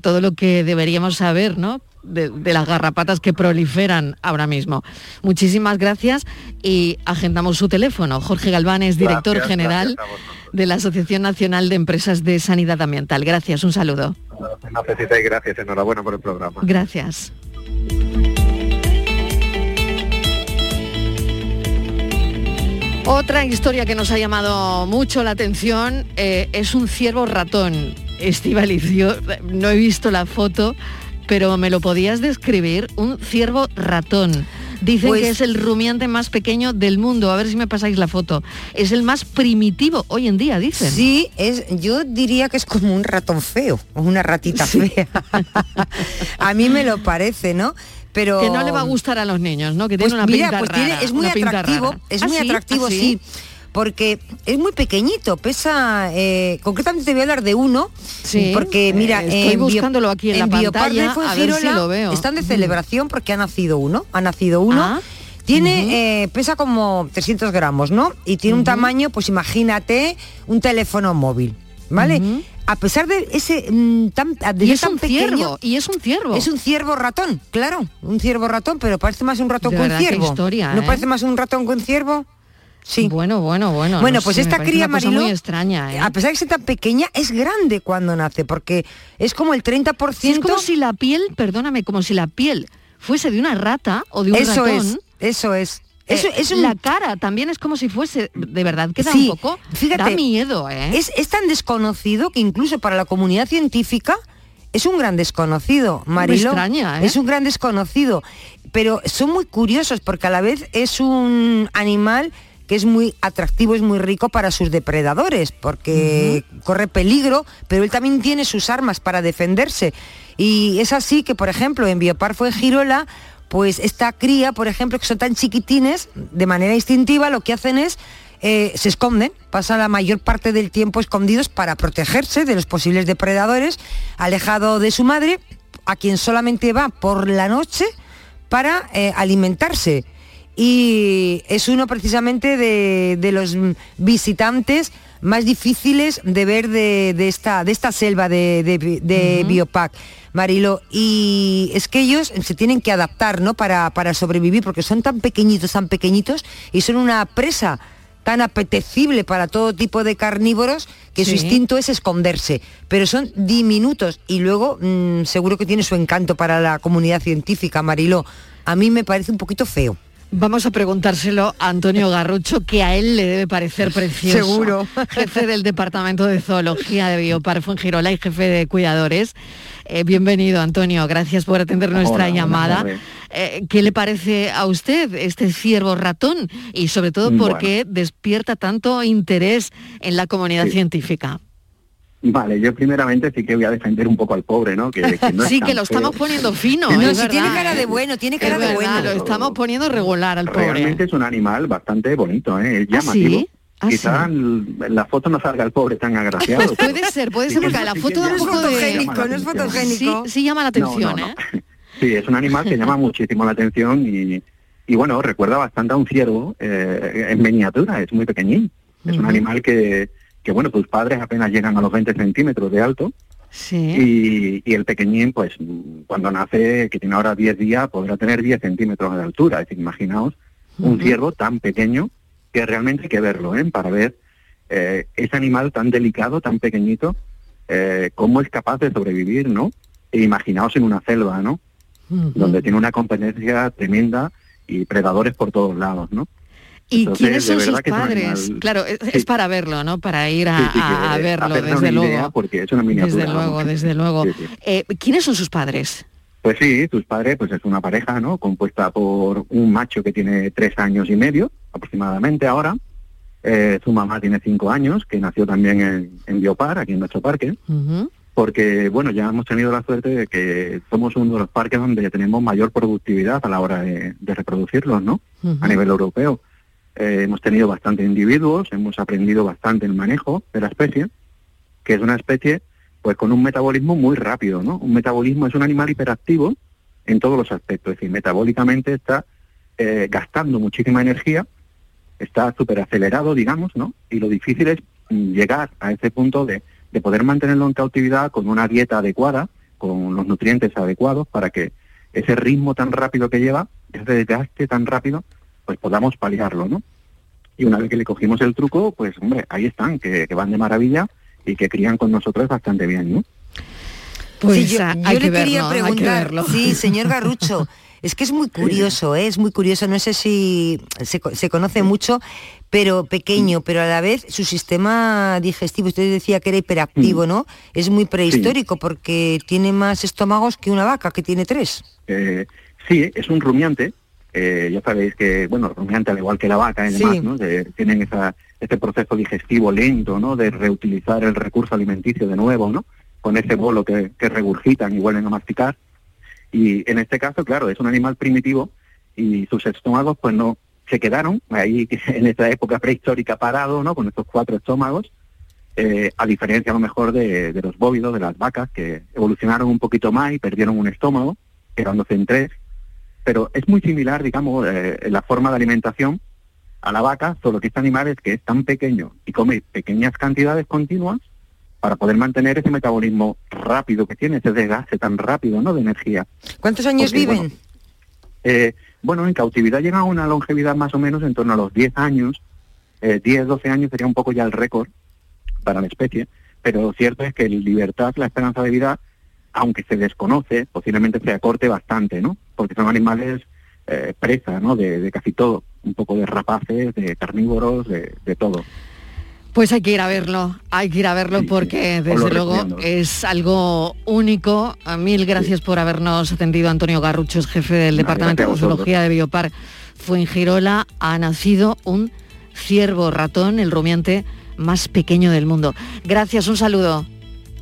[SPEAKER 1] todo lo que deberíamos saber, ¿no? De, de las garrapatas que proliferan ahora mismo. Muchísimas gracias y agendamos su teléfono. Jorge Galván es director
[SPEAKER 15] Gracias,
[SPEAKER 1] general
[SPEAKER 15] gracias
[SPEAKER 1] de la Asociación Nacional de Empresas de Sanidad Ambiental. Gracias, un saludo.
[SPEAKER 15] Necesitáis gracias, enhorabuena por el programa.
[SPEAKER 1] Gracias. Otra historia que nos ha llamado mucho la atención eh, es un ciervo ratón. Estivaliz, yo no he visto la foto, pero me lo podías describir, un ciervo ratón. Dicen
[SPEAKER 13] Pues-
[SPEAKER 1] que es el rumiante más pequeño del mundo. A ver si me pasáis la foto. Es el más primitivo hoy en día, dicen.
[SPEAKER 13] Sí, es, yo diría que es como un ratón feo, o una ratita fea. a mí me lo parece, ¿no? Pero
[SPEAKER 1] Que no le va a gustar a los niños, ¿no? Que
[SPEAKER 13] Pues
[SPEAKER 1] tiene una
[SPEAKER 13] mira,
[SPEAKER 1] pinta
[SPEAKER 13] pues
[SPEAKER 1] rara,
[SPEAKER 13] tiene- es muy
[SPEAKER 1] una
[SPEAKER 13] atractivo, es
[SPEAKER 1] ¿Ah,
[SPEAKER 13] muy
[SPEAKER 1] sí?
[SPEAKER 13] atractivo,
[SPEAKER 1] ¿Ah,
[SPEAKER 13] sí? Porque es muy pequeñito, pesa, eh, concretamente te voy a hablar de uno,
[SPEAKER 1] Sí,
[SPEAKER 13] porque mira,
[SPEAKER 1] eh, estoy
[SPEAKER 13] en Bio-
[SPEAKER 1] buscándolo aquí en la pantalla, a ver si
[SPEAKER 13] Fuengirola
[SPEAKER 1] lo veo.
[SPEAKER 13] Están de
[SPEAKER 1] Mm.
[SPEAKER 13] celebración porque ha nacido uno, ha nacido uno.
[SPEAKER 1] Ah,
[SPEAKER 13] Tiene, eh, pesa como 300 gramos, ¿no? Y tiene un tamaño, pues imagínate, un teléfono móvil, ¿vale? A pesar de ese mm, tan, de
[SPEAKER 1] Y es
[SPEAKER 13] tan
[SPEAKER 1] un
[SPEAKER 13] pequeño,
[SPEAKER 1] ciervo, y es un ciervo.
[SPEAKER 13] es un ciervo ratón, claro, un ciervo ratón, pero parece más un ratón
[SPEAKER 1] De
[SPEAKER 13] que un ciervo.
[SPEAKER 1] historia,
[SPEAKER 13] ¿No
[SPEAKER 1] ¿eh?
[SPEAKER 13] parece más un ratón que un ciervo? Sí.
[SPEAKER 1] Bueno, bueno, bueno.
[SPEAKER 13] Bueno,
[SPEAKER 1] no
[SPEAKER 13] pues
[SPEAKER 1] sé,
[SPEAKER 13] esta cría Mariló,
[SPEAKER 1] muy extraña, ¿eh?
[SPEAKER 13] a pesar de ser tan pequeña, es grande cuando nace, porque es como el 30%.
[SPEAKER 1] Sí, es como si la piel, perdóname, como si la piel fuese de una rata o de un
[SPEAKER 13] eso
[SPEAKER 1] ratón.
[SPEAKER 13] es, eso es. Eso
[SPEAKER 1] Eh,
[SPEAKER 13] es un-
[SPEAKER 1] La cara también es como si fuese, de verdad, que da
[SPEAKER 13] Sí,
[SPEAKER 1] un poco,
[SPEAKER 13] fíjate,
[SPEAKER 1] da miedo, ¿eh?
[SPEAKER 13] Es, es tan desconocido que incluso para la comunidad científica es un gran desconocido, Mariló.
[SPEAKER 1] extraña, ¿eh?
[SPEAKER 13] Es un gran desconocido. Pero son muy curiosos porque a la vez es un animal que es muy atractivo, es muy rico para sus depredadores, porque corre peligro, pero él también tiene sus armas para defenderse. Y es así que, por ejemplo, en Biopar fue Girola, pues esta cría, por ejemplo, que son tan chiquitines, de manera instintiva lo que hacen es eh, se esconden, pasan la mayor parte del tiempo escondidos para protegerse de los posibles depredadores, alejado de su madre, a quien solamente va por la noche para eh, alimentarse. Y es uno precisamente de, de los visitantes más difíciles de ver de, de esta, de esta selva de, de, Biopac, Marilo. Y es que ellos se tienen que adaptar ¿no? para, para sobrevivir, porque son tan pequeñitos, tan pequeñitos, y son una presa tan apetecible para todo tipo de carnívoros que su instinto es esconderse, pero son diminutos y luego mm, seguro que tiene su encanto para la comunidad científica, Mariló. A mí me parece un poquito feo.
[SPEAKER 1] Vamos a preguntárselo a Antonio Garrucho, que a él le debe parecer precioso.
[SPEAKER 13] Seguro.
[SPEAKER 1] Jefe del Departamento de Zoología de Biopar Fuengirola y jefe de cuidadores. Eh, bienvenido, Antonio. Gracias por atender nuestra
[SPEAKER 16] Hola,
[SPEAKER 1] llamada. Eh, ¿Qué le parece a usted este ciervo ratón? Y sobre todo, ¿por qué despierta tanto interés en la comunidad
[SPEAKER 16] Sí.
[SPEAKER 1] científica?
[SPEAKER 16] Vale, yo primeramente sí que voy a defender un poco al pobre, ¿no? Que, que no es
[SPEAKER 1] sí, que lo
[SPEAKER 16] feo.
[SPEAKER 1] estamos poniendo fino.
[SPEAKER 13] No,
[SPEAKER 1] es
[SPEAKER 13] si tiene cara de
[SPEAKER 1] ¿eh?
[SPEAKER 13] bueno, tiene
[SPEAKER 1] Es
[SPEAKER 13] cara de
[SPEAKER 1] verdad,
[SPEAKER 13] bueno.
[SPEAKER 1] Lo estamos poniendo regular al pobre.
[SPEAKER 16] Realmente es un animal bastante bonito, ¿eh? Es
[SPEAKER 1] ¿Ah,
[SPEAKER 16] llamativo.
[SPEAKER 1] sí? ¿Ah,
[SPEAKER 16] Quizá
[SPEAKER 1] sí?
[SPEAKER 16] en la foto no salga el pobre tan agraciado.
[SPEAKER 1] Pues puede ser, puede ser, porque a la foto da un poco de...
[SPEAKER 16] fotogénico, no es
[SPEAKER 13] fotogénico.
[SPEAKER 1] Sí, sí llama la atención,
[SPEAKER 16] No, no,
[SPEAKER 1] ¿eh?
[SPEAKER 16] Sí, es un animal que llama muchísimo la atención y, y bueno, recuerda bastante a un ciervo eh, en miniatura, es muy pequeñín. Es un animal que, que, bueno, tus padres apenas llegan a los 20 centímetros de alto
[SPEAKER 1] Sí.
[SPEAKER 16] y, y el pequeñín, pues cuando nace, que tiene ahora 10 días, podrá tener 10 centímetros de altura. Es decir, imaginaos un ciervo tan pequeño que realmente hay que verlo, ¿eh? Para ver eh, ese animal tan delicado, tan pequeñito, eh, cómo es capaz de sobrevivir, ¿no? E imaginaos en una selva, ¿no? Donde tiene una competencia tremenda y predadores por todos lados, ¿no?
[SPEAKER 1] ¿Y
[SPEAKER 16] Entonces,
[SPEAKER 1] quiénes son sus padres? Claro, es,
[SPEAKER 16] Sí.
[SPEAKER 1] es para verlo, ¿no? Para ir a,
[SPEAKER 16] Sí, sí, que,
[SPEAKER 1] a- a verlo, desde
[SPEAKER 16] idea,
[SPEAKER 1] luego.
[SPEAKER 16] porque es una miniatura.
[SPEAKER 1] Desde luego, desde luego. Eh, ¿Quiénes son sus padres?
[SPEAKER 16] Pues sí, sus padres pues es una pareja, ¿no? Compuesta por un macho que tiene tres años y medio, aproximadamente ahora. Eh, su mamá tiene cinco años, que nació también en, en Biopar, aquí en nuestro parque. Porque, bueno, ya hemos tenido la suerte de que somos uno de los parques donde tenemos mayor productividad a la hora de, de reproducirlos, ¿no? A nivel europeo. Eh, hemos tenido bastantes individuos, hemos aprendido bastante el manejo de la especie, que es una especie pues con un metabolismo muy rápido, ¿no? Un metabolismo es un animal hiperactivo en todos los aspectos, es decir, metabólicamente está eh, gastando muchísima energía, está súper acelerado, digamos, ¿no? Y lo difícil es mm, llegar a ese punto de, de poder mantenerlo en cautividad con una dieta adecuada, con los nutrientes adecuados para que ese ritmo tan rápido que lleva, ese desgaste tan rápido, pues podamos paliarlo, ¿no? Y una vez que le cogimos el truco, pues hombre, ahí están, que, que van de maravilla y que crían con nosotros bastante bien, ¿no?
[SPEAKER 1] Pues
[SPEAKER 13] Sí, yo, le
[SPEAKER 1] que
[SPEAKER 13] quería
[SPEAKER 1] verlo, hay que
[SPEAKER 13] preguntar, sí, señor Garrucho, es que es muy curioso, ¿eh? es muy curioso, no sé si se, co- se conoce mucho, pero pequeño, pero a la vez su sistema digestivo, usted decía que era hiperactivo, ¿no? Es muy prehistórico porque tiene más estómagos que una vaca, que tiene tres.
[SPEAKER 16] Eh, sí, es un rumiante. Eh, ya sabéis que, bueno, rumiante, al igual que la vaca y
[SPEAKER 13] Sí.
[SPEAKER 16] demás, ¿no? De- tienen esa, este proceso digestivo lento, ¿no? De reutilizar el recurso alimenticio de nuevo, ¿no? Con ese bolo que, que regurgitan y vuelven a masticar. Y en este caso, claro, es un animal primitivo y sus estómagos, pues no, se quedaron ahí en esa época prehistórica parado, ¿no? Con estos cuatro estómagos, eh, a diferencia a lo mejor de, de los bóvidos, de las vacas, que evolucionaron un poquito más y perdieron un estómago, quedándose en tres. Pero es muy similar, digamos, eh, la forma de alimentación a la vaca, solo que este animal es que es tan pequeño y come pequeñas cantidades continuas para poder mantener ese metabolismo rápido que tiene, ese desgaste tan rápido, ¿no?, de energía.
[SPEAKER 13] ¿Cuántos años
[SPEAKER 16] Porque,
[SPEAKER 13] viven?
[SPEAKER 16] bueno, eh, bueno, en cautividad llega a una longevidad más o menos en torno a los 10 años. Eh, 10, 12 años sería un poco ya el récord para la especie, pero cierto es que en libertad la esperanza de vida, aunque se desconoce, posiblemente se acorte bastante, ¿no? Porque son animales eh, presa, ¿no? De, de casi todo, un poco de rapaces, de carnívoros, de, de todo.
[SPEAKER 1] Pues hay que ir a verlo, hay que ir a verlo porque desde luego
[SPEAKER 16] recomiendo.
[SPEAKER 1] es algo único. Ah, Mil gracias por habernos atendido. Antonio Garrucho es jefe del Departamento de. Zoología de Biopar Fuengirola. Ha nacido un ciervo ratón, el rumiante más pequeño del mundo. Gracias, un saludo.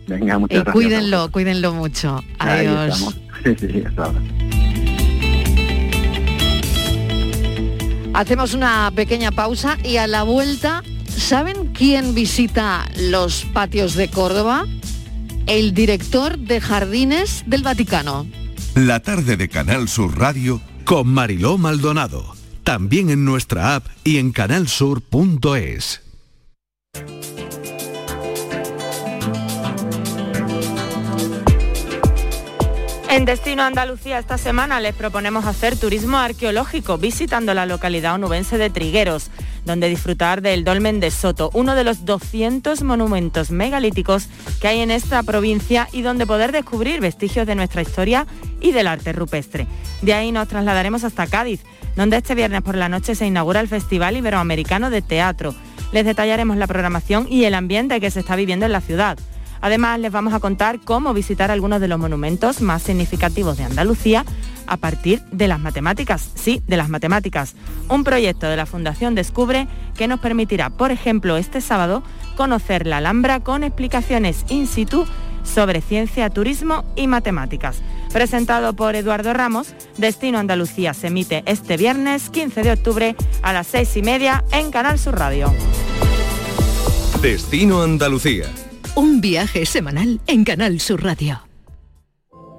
[SPEAKER 16] Venga, muchas
[SPEAKER 1] Eh,
[SPEAKER 16] gracias.
[SPEAKER 1] cuídenlo, cuídenlo mucho. Adiós.
[SPEAKER 16] sí, hasta ahora.
[SPEAKER 1] Hacemos una pequeña pausa y a la vuelta, ¿saben quién visita los patios de Córdoba? El director de Jardines del Vaticano.
[SPEAKER 2] La tarde de Canal Sur Radio con Mariló Maldonado. También en nuestra app y en canalsur.es.
[SPEAKER 17] En Destino Andalucía esta semana les proponemos hacer turismo arqueológico visitando la localidad onubense de Trigueros, donde disfrutar del Dolmen de Soto, uno de los 200 monumentos megalíticos que hay en esta provincia y donde poder descubrir vestigios de nuestra historia y del arte rupestre. De ahí nos trasladaremos hasta Cádiz, donde este viernes por la noche se inaugura el Festival Iberoamericano de Teatro. Les detallaremos la programación y el ambiente que se está viviendo en la ciudad. Además, les vamos a contar cómo visitar algunos de los monumentos más significativos de Andalucía a partir de las matemáticas. Sí, de las matemáticas. Un proyecto de la Fundación Descubre que nos permitirá, por ejemplo, este sábado, conocer la Alhambra con explicaciones in situ sobre ciencia, turismo y matemáticas. Presentado por Eduardo Ramos, Destino Andalucía se emite este viernes 15 de octubre a las seis y media en Canal Sur Radio.
[SPEAKER 2] Destino Andalucía
[SPEAKER 18] un viaje semanal en Canal Sur Radio.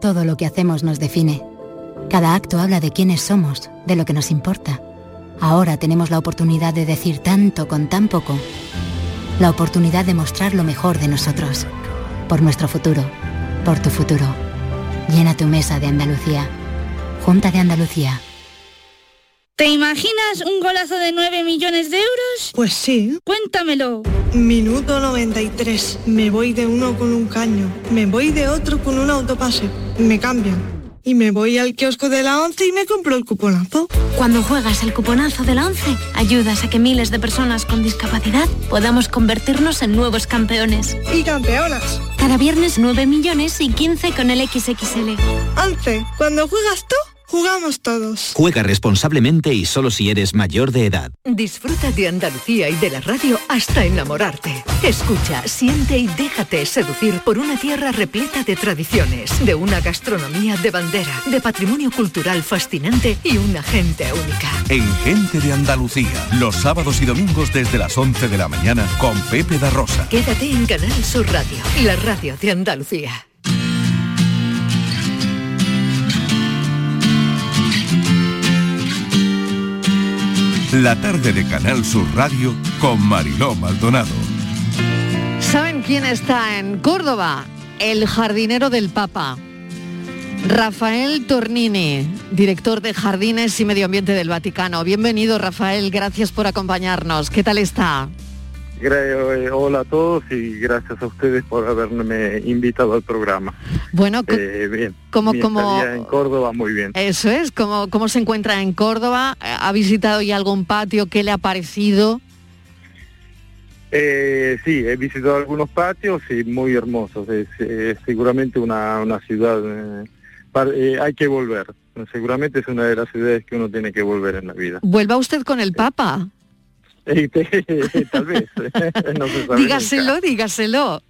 [SPEAKER 19] Todo lo que hacemos nos define. Cada acto habla de quiénes somos, de lo que nos importa. Ahora tenemos la oportunidad de decir tanto con tan poco. La oportunidad de mostrar lo mejor de nosotros. Por nuestro futuro. Por tu futuro. Llena tu mesa de Andalucía. Junta de Andalucía.
[SPEAKER 20] ¿Te imaginas un golazo de 9 millones de euros?
[SPEAKER 21] Pues sí.
[SPEAKER 20] Cuéntamelo.
[SPEAKER 21] Minuto 93. Me voy de uno con un caño. Me voy de otro con un autopase. Me cambian. Y me voy al kiosco de la 11 y me compro el cuponazo.
[SPEAKER 22] Cuando juegas el cuponazo de la 11, ayudas a que miles de personas con discapacidad podamos convertirnos en nuevos campeones.
[SPEAKER 21] Y campeonas.
[SPEAKER 22] Cada viernes 9 millones y 15 con el XXL.
[SPEAKER 21] 11. Cuando juegas tú Jugamos todos.
[SPEAKER 23] Juega responsablemente y solo si eres mayor de edad.
[SPEAKER 18] Disfruta de Andalucía y de la radio hasta enamorarte. Escucha, siente y déjate seducir por una tierra repleta de tradiciones, de una gastronomía de bandera, de patrimonio cultural fascinante y una gente única.
[SPEAKER 2] En Gente de Andalucía, los sábados y domingos desde las 11 de la mañana con Pepe da Rosa.
[SPEAKER 18] Quédate en Canal Sur Radio, la radio de Andalucía.
[SPEAKER 2] La tarde de Canal Sur Radio con Mariló Maldonado.
[SPEAKER 1] ¿Saben quién está en Córdoba? El jardinero del Papa. Rafael Tornini, director de Jardines y Medio Ambiente del Vaticano. Bienvenido, Rafael, gracias por acompañarnos. ¿Qué tal está?
[SPEAKER 24] Eh, hola a todos y gracias a ustedes por haberme invitado al programa.
[SPEAKER 1] Bueno,
[SPEAKER 24] eh, bien.
[SPEAKER 1] Como,
[SPEAKER 24] como en Córdoba muy bien.
[SPEAKER 1] Eso es, ¿cómo, ¿cómo se encuentra en Córdoba? ¿Ha visitado ya algún patio? ¿Qué le ha parecido?
[SPEAKER 24] Eh, sí, he visitado algunos patios y muy hermosos. Es, seguramente una, una ciudad, eh, hay que volver. Seguramente es una de las ciudades que uno tiene que volver en la vida.
[SPEAKER 1] ¿Vuelva usted con el Papa?
[SPEAKER 24] Tal vez.
[SPEAKER 1] dígaselo, dígaselo.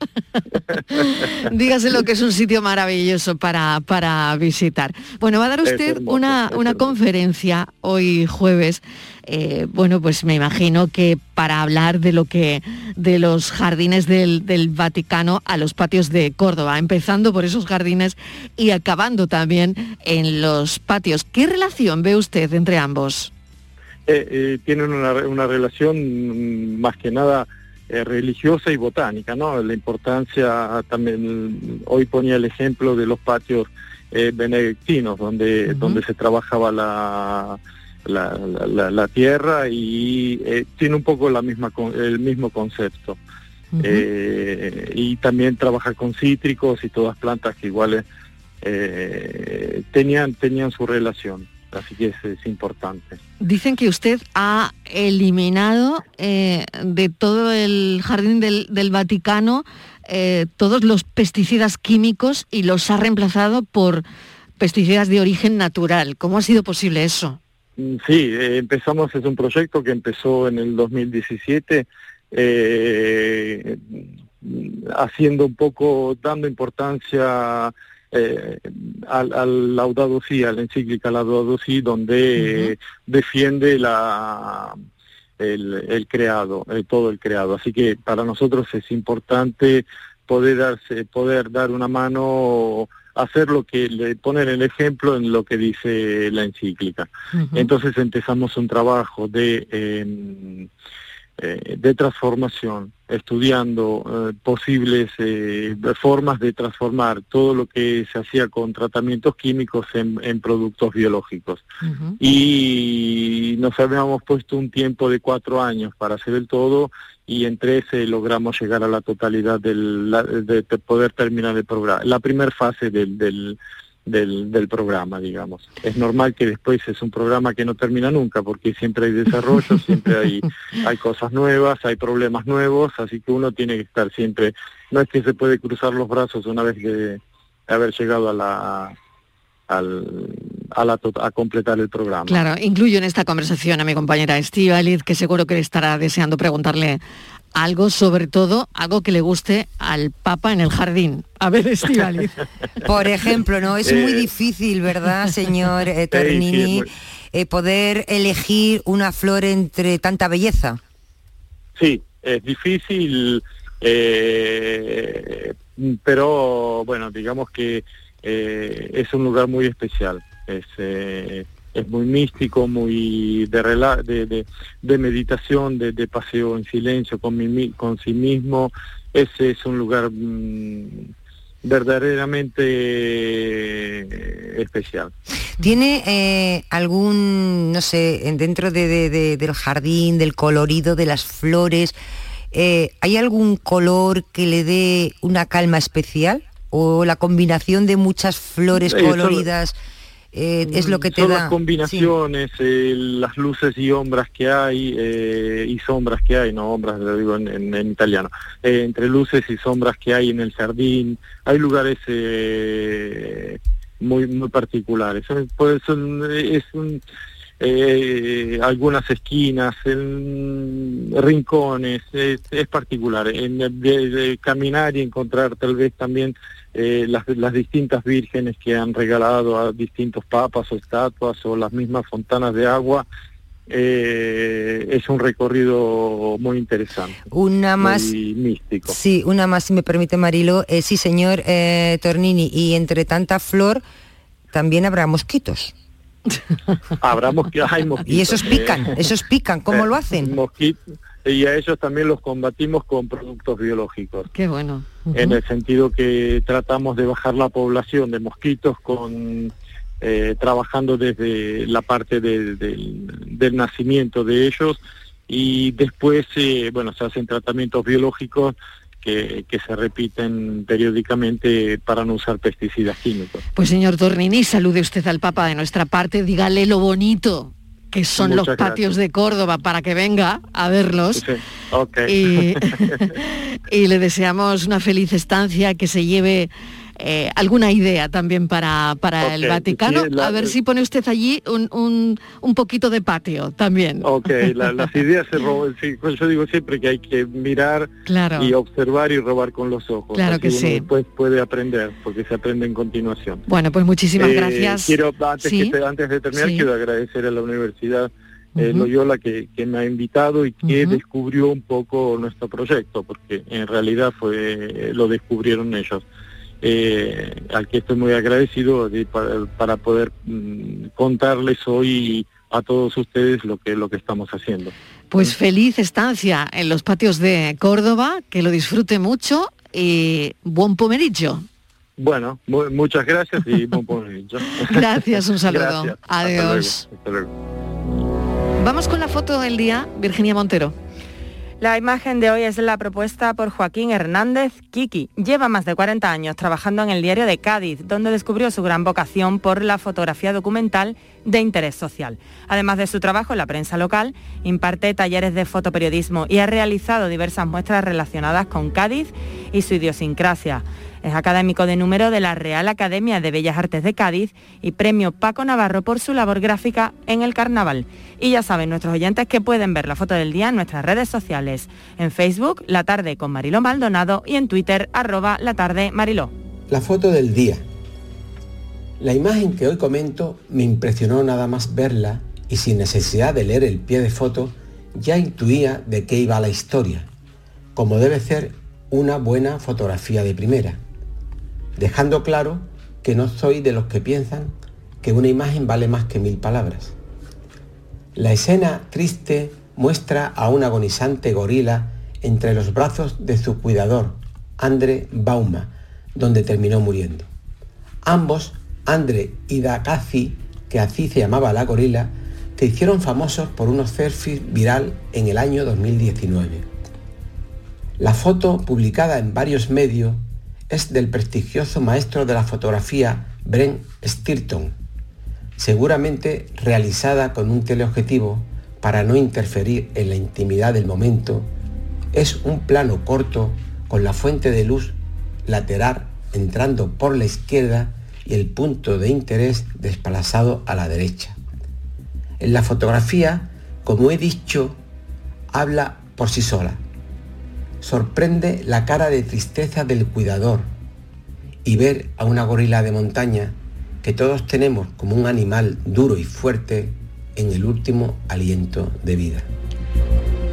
[SPEAKER 1] dígaselo que es un sitio maravilloso para, para visitar. Bueno, va a dar usted una, una conferencia hoy jueves. Eh, bueno, pues me imagino que para hablar de lo que de los jardines del, del, Vaticano a los patios de Córdoba, empezando por esos jardines y acabando también en los patios. ¿Qué relación ve usted entre ambos?
[SPEAKER 24] Eh, eh, tienen una, relación más que nada eh, religiosa y botánica, ¿no? La importancia también, hoy ponía el ejemplo de los patios benedictinos, donde, donde se trabajaba la, la, tierra y tiene un poco la misma el mismo concepto. y también trabaja con cítricos y todas plantas que iguales tenían, tenían su relación así que es, importante.
[SPEAKER 1] Dicen que usted ha eliminado eh, de todo el jardín del, Vaticano eh, todos los pesticidas químicos y los ha reemplazado por pesticidas de origen natural. ¿Cómo ha sido posible eso?
[SPEAKER 24] Mm, sí, eh, empezamos, es un proyecto que empezó en el 2017, haciendo un poco, dando importancia eh, al, al, Laudato Si, a la encíclica Laudato Si, donde defiende la, el, creado, eh, todo el creado. Así que para nosotros es importante poder darse, poder dar una mano hacer lo que le poner el ejemplo en lo que dice la encíclica. Entonces empezamos un trabajo de em, eh, de transformación, estudiando eh, posibles eh, formas de transformar todo lo que se hacía con tratamientos químicos en, productos biológicos. Y nos habíamos puesto un tiempo de cuatro años para hacer el todo y entre ese logramos llegar a la totalidad del, de, poder terminar el programa, la primera fase del del, del, programa, digamos. Es normal que después es un programa que no termina nunca, porque siempre hay desarrollo, siempre hay, hay cosas nuevas, hay problemas nuevos, así que uno tiene que estar siempre, no es que se puede cruzar los brazos una vez de haber llegado a la al, a, la, a completar el programa.
[SPEAKER 1] Claro, incluyo en esta conversación a mi compañera Estivaliz, que seguro que le estará deseando preguntarle algo, sobre todo, algo que le guste al Papa en el jardín. A ver, Estivaliz.
[SPEAKER 13] Por ejemplo, ¿no? Es muy eh, difícil, ¿verdad, señor eh, Tornini, eh, poder elegir una flor entre tanta belleza?
[SPEAKER 24] Sí, es difícil, pero bueno, digamos que es un lugar muy especial. Es, es muy místico, muy de, de, meditación, de, paseo en silencio con, mi, con sí mismo. Ese es un lugar mm, verdaderamente eh, especial.
[SPEAKER 13] ¿Tiene eh, algún, no sé, dentro de, del jardín, del colorido de las flores, eh, ¿hay algún color que le dé una calma especial? ¿O la combinación de muchas flores coloridas? Eh, es lo que te
[SPEAKER 24] Son
[SPEAKER 13] da.
[SPEAKER 24] las combinaciones, eh, las luces y sombras que hay, eh, y sombras que hay, no sombras, lo digo en, italiano, entre luces y sombras que hay en el jardín, hay lugares muy muy particulares. Pues, es un, algunas esquinas, en rincones, es, particular. En, de, caminar y encontrar tal vez también eh, las, distintas vírgenes que han regalado a distintos papas o estatuas o las mismas fontanas de agua. Eh, es un recorrido muy interesante.
[SPEAKER 13] Una más.
[SPEAKER 24] místico.
[SPEAKER 13] Sí, una más, si me permite, Marilo. Eh, sí, señor Tornini, y entre tanta flor también habrá mosquitos.
[SPEAKER 24] habrá mosquitos, hay mosquitos.
[SPEAKER 13] Y esos pican, esos pican, ¿cómo lo hacen?
[SPEAKER 24] Mosquitos y a ellos también los combatimos con productos biológicos.
[SPEAKER 1] Qué bueno.
[SPEAKER 24] En el sentido que tratamos de bajar la población de mosquitos con eh, trabajando desde la parte del nacimiento de ellos y después, eh, bueno, se hacen tratamientos biológicos que, que, se repiten periódicamente para no usar pesticidas químicos.
[SPEAKER 1] Pues señor Tornini, salude usted al Papa de nuestra parte, dígale lo bonito que son los patios de Córdoba, para que venga a verlos. y, y le deseamos una feliz estancia, que se lleve eh, alguna idea también para, para el Vaticano. a ver si pone usted allí un, un, poquito de patio también.
[SPEAKER 24] Ok, las ideas se roban. Pues yo digo siempre que hay que mirar y observar y robar con los ojos.
[SPEAKER 1] Claro que sí.
[SPEAKER 24] Después puede aprender, porque se aprende en continuación.
[SPEAKER 1] Bueno, pues muchísimas
[SPEAKER 24] eh,
[SPEAKER 1] gracias.
[SPEAKER 24] Quiero, antes, antes de terminar, quiero agradecer a la universidad. Eh, Loyola que, que, me ha invitado y que descubrió un poco nuestro proyecto, porque en realidad fue lo descubrieron ellos eh, al que estoy muy agradecido para, poder mm, contarles hoy a todos ustedes lo que, lo que estamos haciendo.
[SPEAKER 1] Pues feliz estancia en los patios de Córdoba, que lo disfrute mucho y buen pomerillo.
[SPEAKER 24] Bueno, muchas gracias y buen pomerillo.
[SPEAKER 1] gracias, un saludo. Adiós. Vamos con la foto del día, Virginia Montero.
[SPEAKER 17] La imagen de hoy es la propuesta por Joaquín Hernández Kiki. Lleva más de 40 años trabajando en el diario de Cádiz, donde descubrió su gran vocación por la fotografía documental de interés social. Además de su trabajo en la prensa local, imparte talleres de fotoperiodismo y ha realizado diversas muestras relacionadas con Cádiz y su idiosincrasia. Es académico de número de la Real Academia de Bellas Artes de Cádiz y premio Paco Navarro por su labor gráfica en el carnaval. Y ya saben nuestros oyentes que pueden ver la foto del día en nuestras redes sociales. En Facebook, La Tarde con Mariló Maldonado y en Twitter, arroba La Tarde Mariló.
[SPEAKER 25] La foto del día. La imagen que hoy comento me impresionó nada más verla y sin necesidad de leer el pie de foto, ya intuía de qué iba la historia, como debe ser una buena fotografía de primera dejando claro que no soy de los que piensan que una imagen vale más que mil palabras. La escena triste muestra a un agonizante gorila entre los brazos de su cuidador, Andre Bauma, donde terminó muriendo. Ambos, Andre y Dakazi, que así se llamaba la gorila, se hicieron famosos por unos selfies viral en el año 2019. La foto, publicada en varios medios, es del prestigioso maestro de la fotografía Brent Stirton, seguramente realizada con un teleobjetivo para no interferir en la intimidad del momento, es un plano corto con la fuente de luz lateral entrando por la izquierda y el punto de interés desplazado a la derecha. En la fotografía, como he dicho, habla por sí sola. Sorprende la cara de tristeza del cuidador y ver a una gorila de montaña que todos tenemos como un animal duro y fuerte en el último aliento de vida.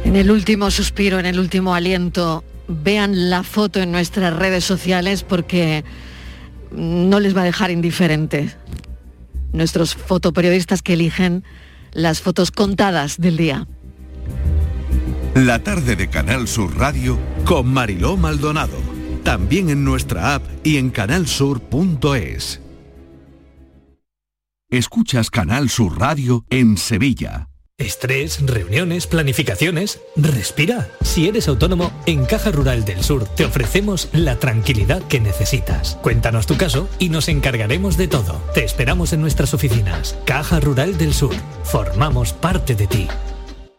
[SPEAKER 1] En el último suspiro, en el último aliento, vean la foto en nuestras redes sociales porque no les va a dejar indiferentes. Nuestros fotoperiodistas que eligen las fotos contadas del día.
[SPEAKER 2] La tarde de Canal Sur Radio con Mariló Maldonado. También en nuestra app y en canalsur.es. Escuchas Canal Sur Radio en Sevilla.
[SPEAKER 26] Estrés, reuniones, planificaciones. Respira. Si eres autónomo, en Caja Rural del Sur te ofrecemos la tranquilidad que necesitas. Cuéntanos tu caso y nos encargaremos de todo. Te esperamos en nuestras oficinas. Caja Rural del Sur. Formamos parte de ti.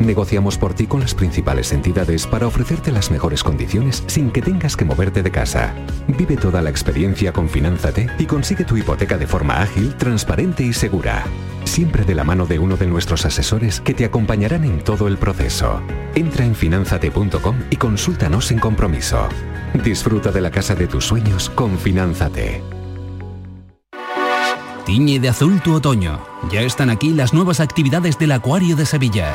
[SPEAKER 27] Negociamos por ti con las principales entidades para ofrecerte las mejores condiciones sin que tengas que moverte de casa. Vive toda la experiencia con Finanzate y consigue tu hipoteca de forma ágil, transparente y segura. Siempre de la mano de uno de nuestros asesores que te acompañarán en todo el proceso. Entra en finanzate.com y consúltanos sin compromiso. Disfruta de la casa de tus sueños con Finanzate.
[SPEAKER 28] Tiñe de azul tu otoño. Ya están aquí las nuevas actividades del Acuario de Sevilla.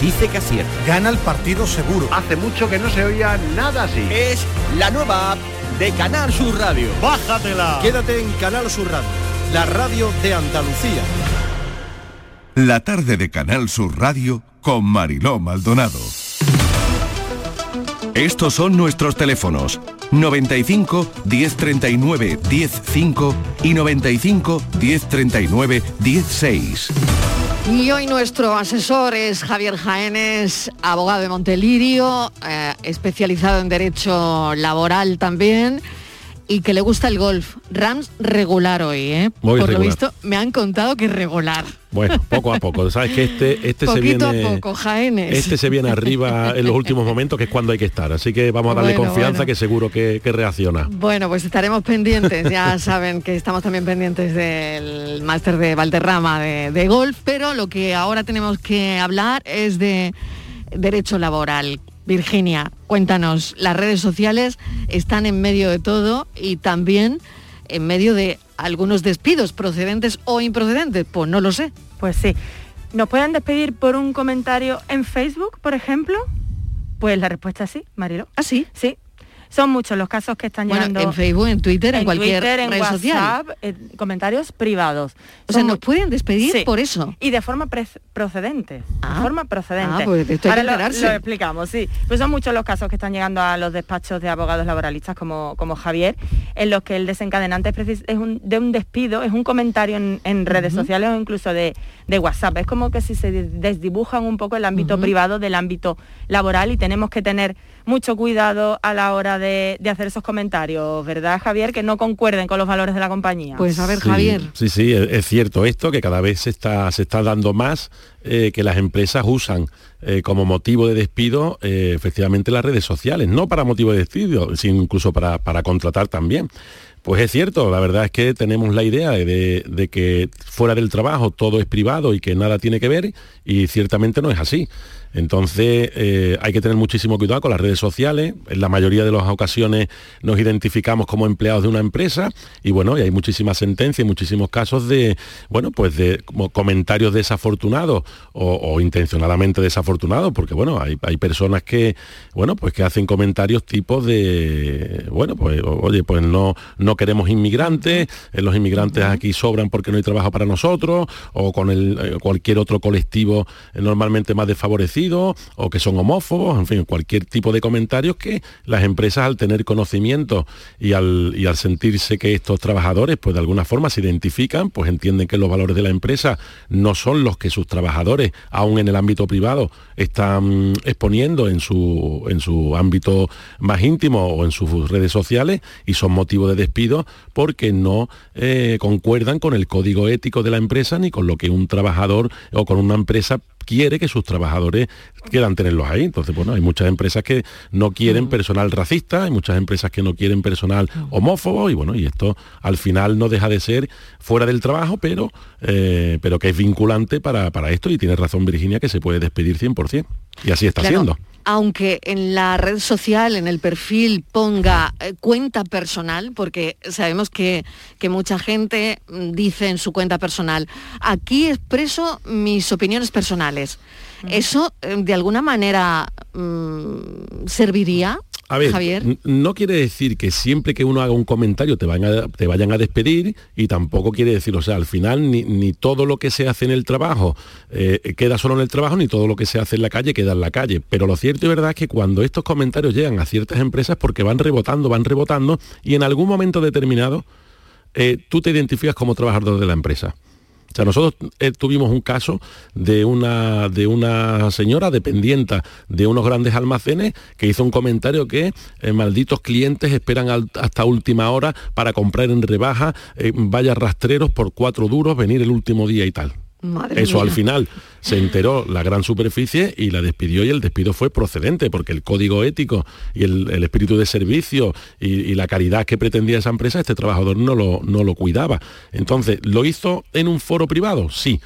[SPEAKER 29] dice que acierta.
[SPEAKER 30] Gana el partido seguro.
[SPEAKER 31] Hace mucho que no se oía nada así.
[SPEAKER 29] Es la nueva app de Canal Sur Radio.
[SPEAKER 30] Bájatela. Quédate en Canal Sur Radio, la radio de Andalucía.
[SPEAKER 2] La tarde de Canal Sur Radio con Mariló Maldonado. Estos son nuestros teléfonos 95 1039 105 y 95 1039 16.
[SPEAKER 1] Y hoy nuestro asesor es Javier Jaénes, abogado de Montelirio, eh, especializado en derecho laboral también y que le gusta el golf. Rams regular hoy, ¿eh?
[SPEAKER 32] Muy
[SPEAKER 1] Por lo visto me han contado que regular.
[SPEAKER 33] Bueno, poco a poco. Sabes que este, este se viene.
[SPEAKER 1] a poco, Jaénes.
[SPEAKER 33] Este se viene arriba en los últimos momentos, que es cuando hay que estar. Así que vamos a darle
[SPEAKER 1] Bueno,
[SPEAKER 33] confianza
[SPEAKER 1] bueno.
[SPEAKER 33] que seguro que, que reacciona.
[SPEAKER 1] Bueno, pues estaremos pendientes. Ya saben que estamos también pendientes del máster de Valderrama de, de golf, pero lo que ahora tenemos que hablar es de derecho laboral. Virginia, cuéntanos, las redes sociales están en medio de todo y también en medio de algunos despidos procedentes o improcedentes. Pues no lo sé.
[SPEAKER 17] Pues sí. ¿Nos pueden despedir por un comentario en Facebook, por ejemplo? Pues la respuesta es sí, Marilo.
[SPEAKER 1] ¿Ah, sí?
[SPEAKER 17] Sí. Son muchos los casos que están
[SPEAKER 1] Bueno,
[SPEAKER 17] llegando.
[SPEAKER 1] en Facebook, en Twitter, en, cualquier
[SPEAKER 17] Twitter, en
[SPEAKER 1] red
[SPEAKER 17] WhatsApp,
[SPEAKER 1] social.
[SPEAKER 17] en comentarios privados.
[SPEAKER 1] O sea, nos pueden despedir
[SPEAKER 17] Sí.
[SPEAKER 1] por eso.
[SPEAKER 17] Y de forma pre- procedente. de forma procedente.
[SPEAKER 1] Ah, pues de esto hay que
[SPEAKER 17] Ahora lo, explicamos, sí. Pues son muchos los casos que están llegando a los despachos de abogados laboralistas como, como Javier, en los que el desencadenante es, es un, de un despido, es un comentario en, en redes sociales o incluso de, de WhatsApp. Es como que si se desdibujan un poco el ámbito privado del ámbito laboral y tenemos que tener mucho cuidado a la hora de, de hacer esos comentarios, ¿verdad, Javier? Que no concuerden con los valores de la compañía.
[SPEAKER 1] Pues a ver,
[SPEAKER 33] Sí,
[SPEAKER 1] Javier.
[SPEAKER 33] Sí, sí, es, es cierto esto, que cada vez se está, se está dando más eh, que las empresas usan eh, como motivo de despido eh, efectivamente las redes sociales, no para motivo de despido, sino incluso para, para contratar también. Pues es cierto, la verdad es que tenemos la idea de, de que fuera del trabajo todo es privado y que nada tiene que ver y ciertamente no es así. Entonces eh, hay que tener muchísimo cuidado con las redes sociales. En la mayoría de las ocasiones nos identificamos como empleados de una empresa y bueno, y hay muchísimas sentencias y muchísimos casos de, bueno, pues de comentarios desafortunados o, o intencionadamente desafortunados, porque bueno, hay, hay personas que, bueno, pues que hacen comentarios tipos de, bueno, pues oye, pues no, no queremos inmigrantes, eh, los inmigrantes aquí sobran porque no hay trabajo para nosotros, o con el, eh, cualquier otro colectivo normalmente más desfavorecido, o que son homófobos, en fin, cualquier tipo de comentarios que las empresas al tener conocimiento y al, y al sentirse que estos trabajadores pues de alguna forma se identifican, pues entienden que los valores de la empresa no son los que sus trabajadores, aún en el ámbito privado, están exponiendo en su, en su ámbito más íntimo o en sus redes sociales y son motivo de despido porque no eh, concuerdan con el código ético de la empresa ni con lo que un trabajador o con una empresa quiere que sus trabajadores quieran tenerlos ahí. Entonces, bueno, hay muchas empresas que no quieren personal racista, hay muchas empresas que no quieren personal homófobo y bueno, y esto al final no deja de ser fuera del trabajo, pero, eh, pero que es vinculante para, para esto y tiene razón Virginia que se puede despedir 100%. Y así está
[SPEAKER 1] Claro,
[SPEAKER 33] siendo.
[SPEAKER 1] Aunque en la red social, en el perfil, ponga eh, cuenta personal, porque sabemos que, que mucha gente mm, dice en su cuenta personal, aquí expreso mis opiniones personales. ¿Eso eh, de alguna manera mm, serviría,
[SPEAKER 33] A ver,
[SPEAKER 1] Javier?
[SPEAKER 33] no quiere decir que siempre que uno haga un comentario te, van a- te vayan a despedir y tampoco quiere decir, o sea, al final ni, ni todo lo que se hace en el trabajo eh, queda solo en el trabajo, ni todo lo que se hace en la calle queda en la calle. Pero lo cierto y verdad es que cuando estos comentarios llegan a ciertas empresas porque van rebotando, van rebotando y en algún momento determinado eh, tú te identificas como trabajador de la empresa. O sea, nosotros eh, tuvimos un caso de una, de una señora dependienta de unos grandes almacenes que hizo un comentario que eh, malditos clientes esperan hasta última hora para comprar en rebaja, eh, vaya rastreros por cuatro duros, venir el último día y tal.
[SPEAKER 1] Madre
[SPEAKER 33] Eso
[SPEAKER 1] mía.
[SPEAKER 33] al final se enteró la gran superficie y la despidió y el despido fue procedente porque el código ético y el, el espíritu de servicio y, y la caridad que pretendía esa empresa, este trabajador no lo, no lo cuidaba. Entonces, ¿lo hizo en un foro privado? Sí.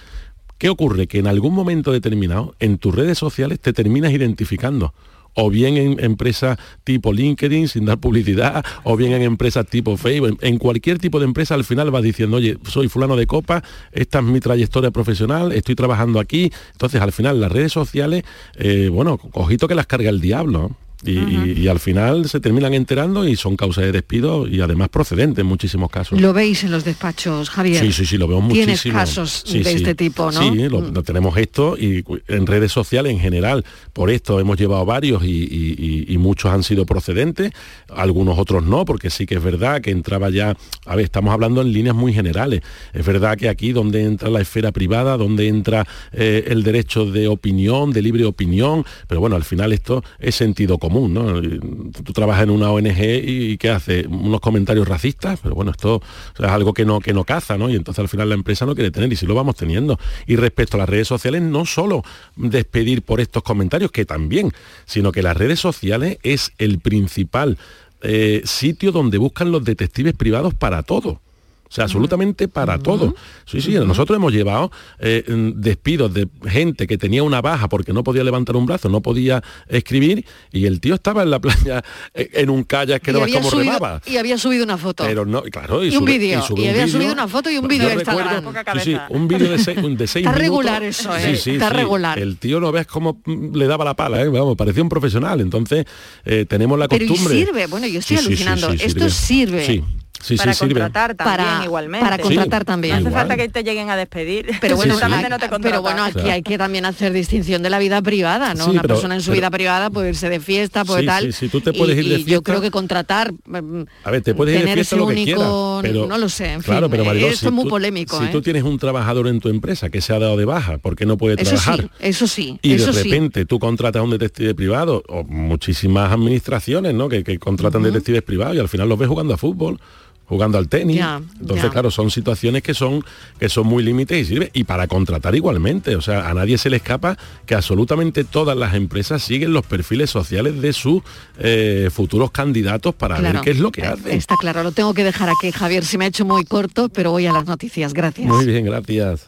[SPEAKER 33] ¿Qué ocurre? Que en algún momento determinado en tus redes sociales te terminas identificando o bien en empresas tipo LinkedIn sin dar publicidad, o bien en empresas tipo Facebook, en, cualquier tipo de empresa al final vas diciendo, oye, soy fulano de copa, esta es mi trayectoria profesional, estoy trabajando aquí. Entonces al final las redes sociales, eh, bueno, ojito que las carga el diablo. Y, y- y al final se terminan enterando y son causas de despido y además procedentes en muchísimos casos.
[SPEAKER 1] Lo veis en los despachos, Javier.
[SPEAKER 33] Sí, sí, sí, lo veo
[SPEAKER 1] Tienes
[SPEAKER 33] muchísimo.
[SPEAKER 1] casos
[SPEAKER 33] Sí,
[SPEAKER 1] de
[SPEAKER 33] sí.
[SPEAKER 1] este tipo, ¿no?
[SPEAKER 33] Sí, lo,
[SPEAKER 1] Mm.
[SPEAKER 33] lo tenemos esto y en redes sociales en general. Por esto hemos llevado varios y muchos han sido procedentes, algunos otros no, porque sí que es verdad que entraba ya, a ver, estamos hablando en líneas muy generales. Es verdad que aquí donde entra la esfera privada, donde entra eh, el derecho de opinión, de libre opinión, pero bueno, al final esto es sentido común común, ¿no? Tú, trabajas en una ONG y, ¿qué hace? Unos comentarios racistas, pero bueno, esto es algo que no, que no caza, ¿no? Y entonces al final la empresa no quiere tener y si lo vamos teniendo. Y respecto a las redes sociales, no solo despedir por estos comentarios, que también, sino que las redes sociales es el principal eh, sitio donde buscan los detectives privados para todo. O sea, absolutamente para todo. Sí, sí, nosotros hemos llevado eh, despidos de gente que tenía una baja porque no podía levantar un brazo, no podía escribir, y el tío estaba en la playa eh, en un kayak que no ves cómo remaba.
[SPEAKER 1] Y había subido una foto.
[SPEAKER 33] Pero no, claro,
[SPEAKER 1] y, un vídeo. Y, había subido una foto y un vídeo de Instagram.
[SPEAKER 33] Sí, sí, un vídeo de seis, de seis
[SPEAKER 1] Está regular eso, ¿eh? Sí, Está regular.
[SPEAKER 33] El tío no ves cómo mm, le daba la pala, ¿eh? Vamos, parecía un profesional. Entonces, eh, tenemos la costumbre.
[SPEAKER 1] Pero y sirve, bueno, yo estoy alucinando. Esto sirve.
[SPEAKER 33] Sí
[SPEAKER 17] para contratar también igualmente.
[SPEAKER 1] Para contratar también.
[SPEAKER 17] No hace falta que te lleguen a despedir.
[SPEAKER 1] Pero bueno, no te pero bueno, aquí hay que también hacer distinción de la vida privada, ¿no? Una persona en su vida privada puede irse de fiesta, puede tal.
[SPEAKER 33] Sí, tú te puedes ir de fiesta.
[SPEAKER 1] yo creo que contratar.
[SPEAKER 33] A ver, te puedes ir de fiesta lo que quieras,
[SPEAKER 1] pero, no lo sé. En claro, pero Mariló, esto es muy polémico.
[SPEAKER 33] Si tú ¿eh? tienes un trabajador en tu empresa que se ha dado de baja porque no puede trabajar.
[SPEAKER 1] Eso sí.
[SPEAKER 33] Y de repente tú contratas a un detective privado o muchísimas administraciones, ¿no? Que, contratan detectives privados y al final los ves jugando a fútbol jugando al tenis. Entonces, claro, son situaciones que son, que son muy límites y sirve. Y para contratar igualmente. O sea, a nadie se le escapa que absolutamente todas las empresas siguen los perfiles sociales de sus eh, futuros candidatos para ver qué es lo que hacen.
[SPEAKER 1] Está claro, lo tengo que dejar aquí, Javier. Se me ha hecho muy corto, pero voy a las noticias. Gracias.
[SPEAKER 33] Muy bien, gracias.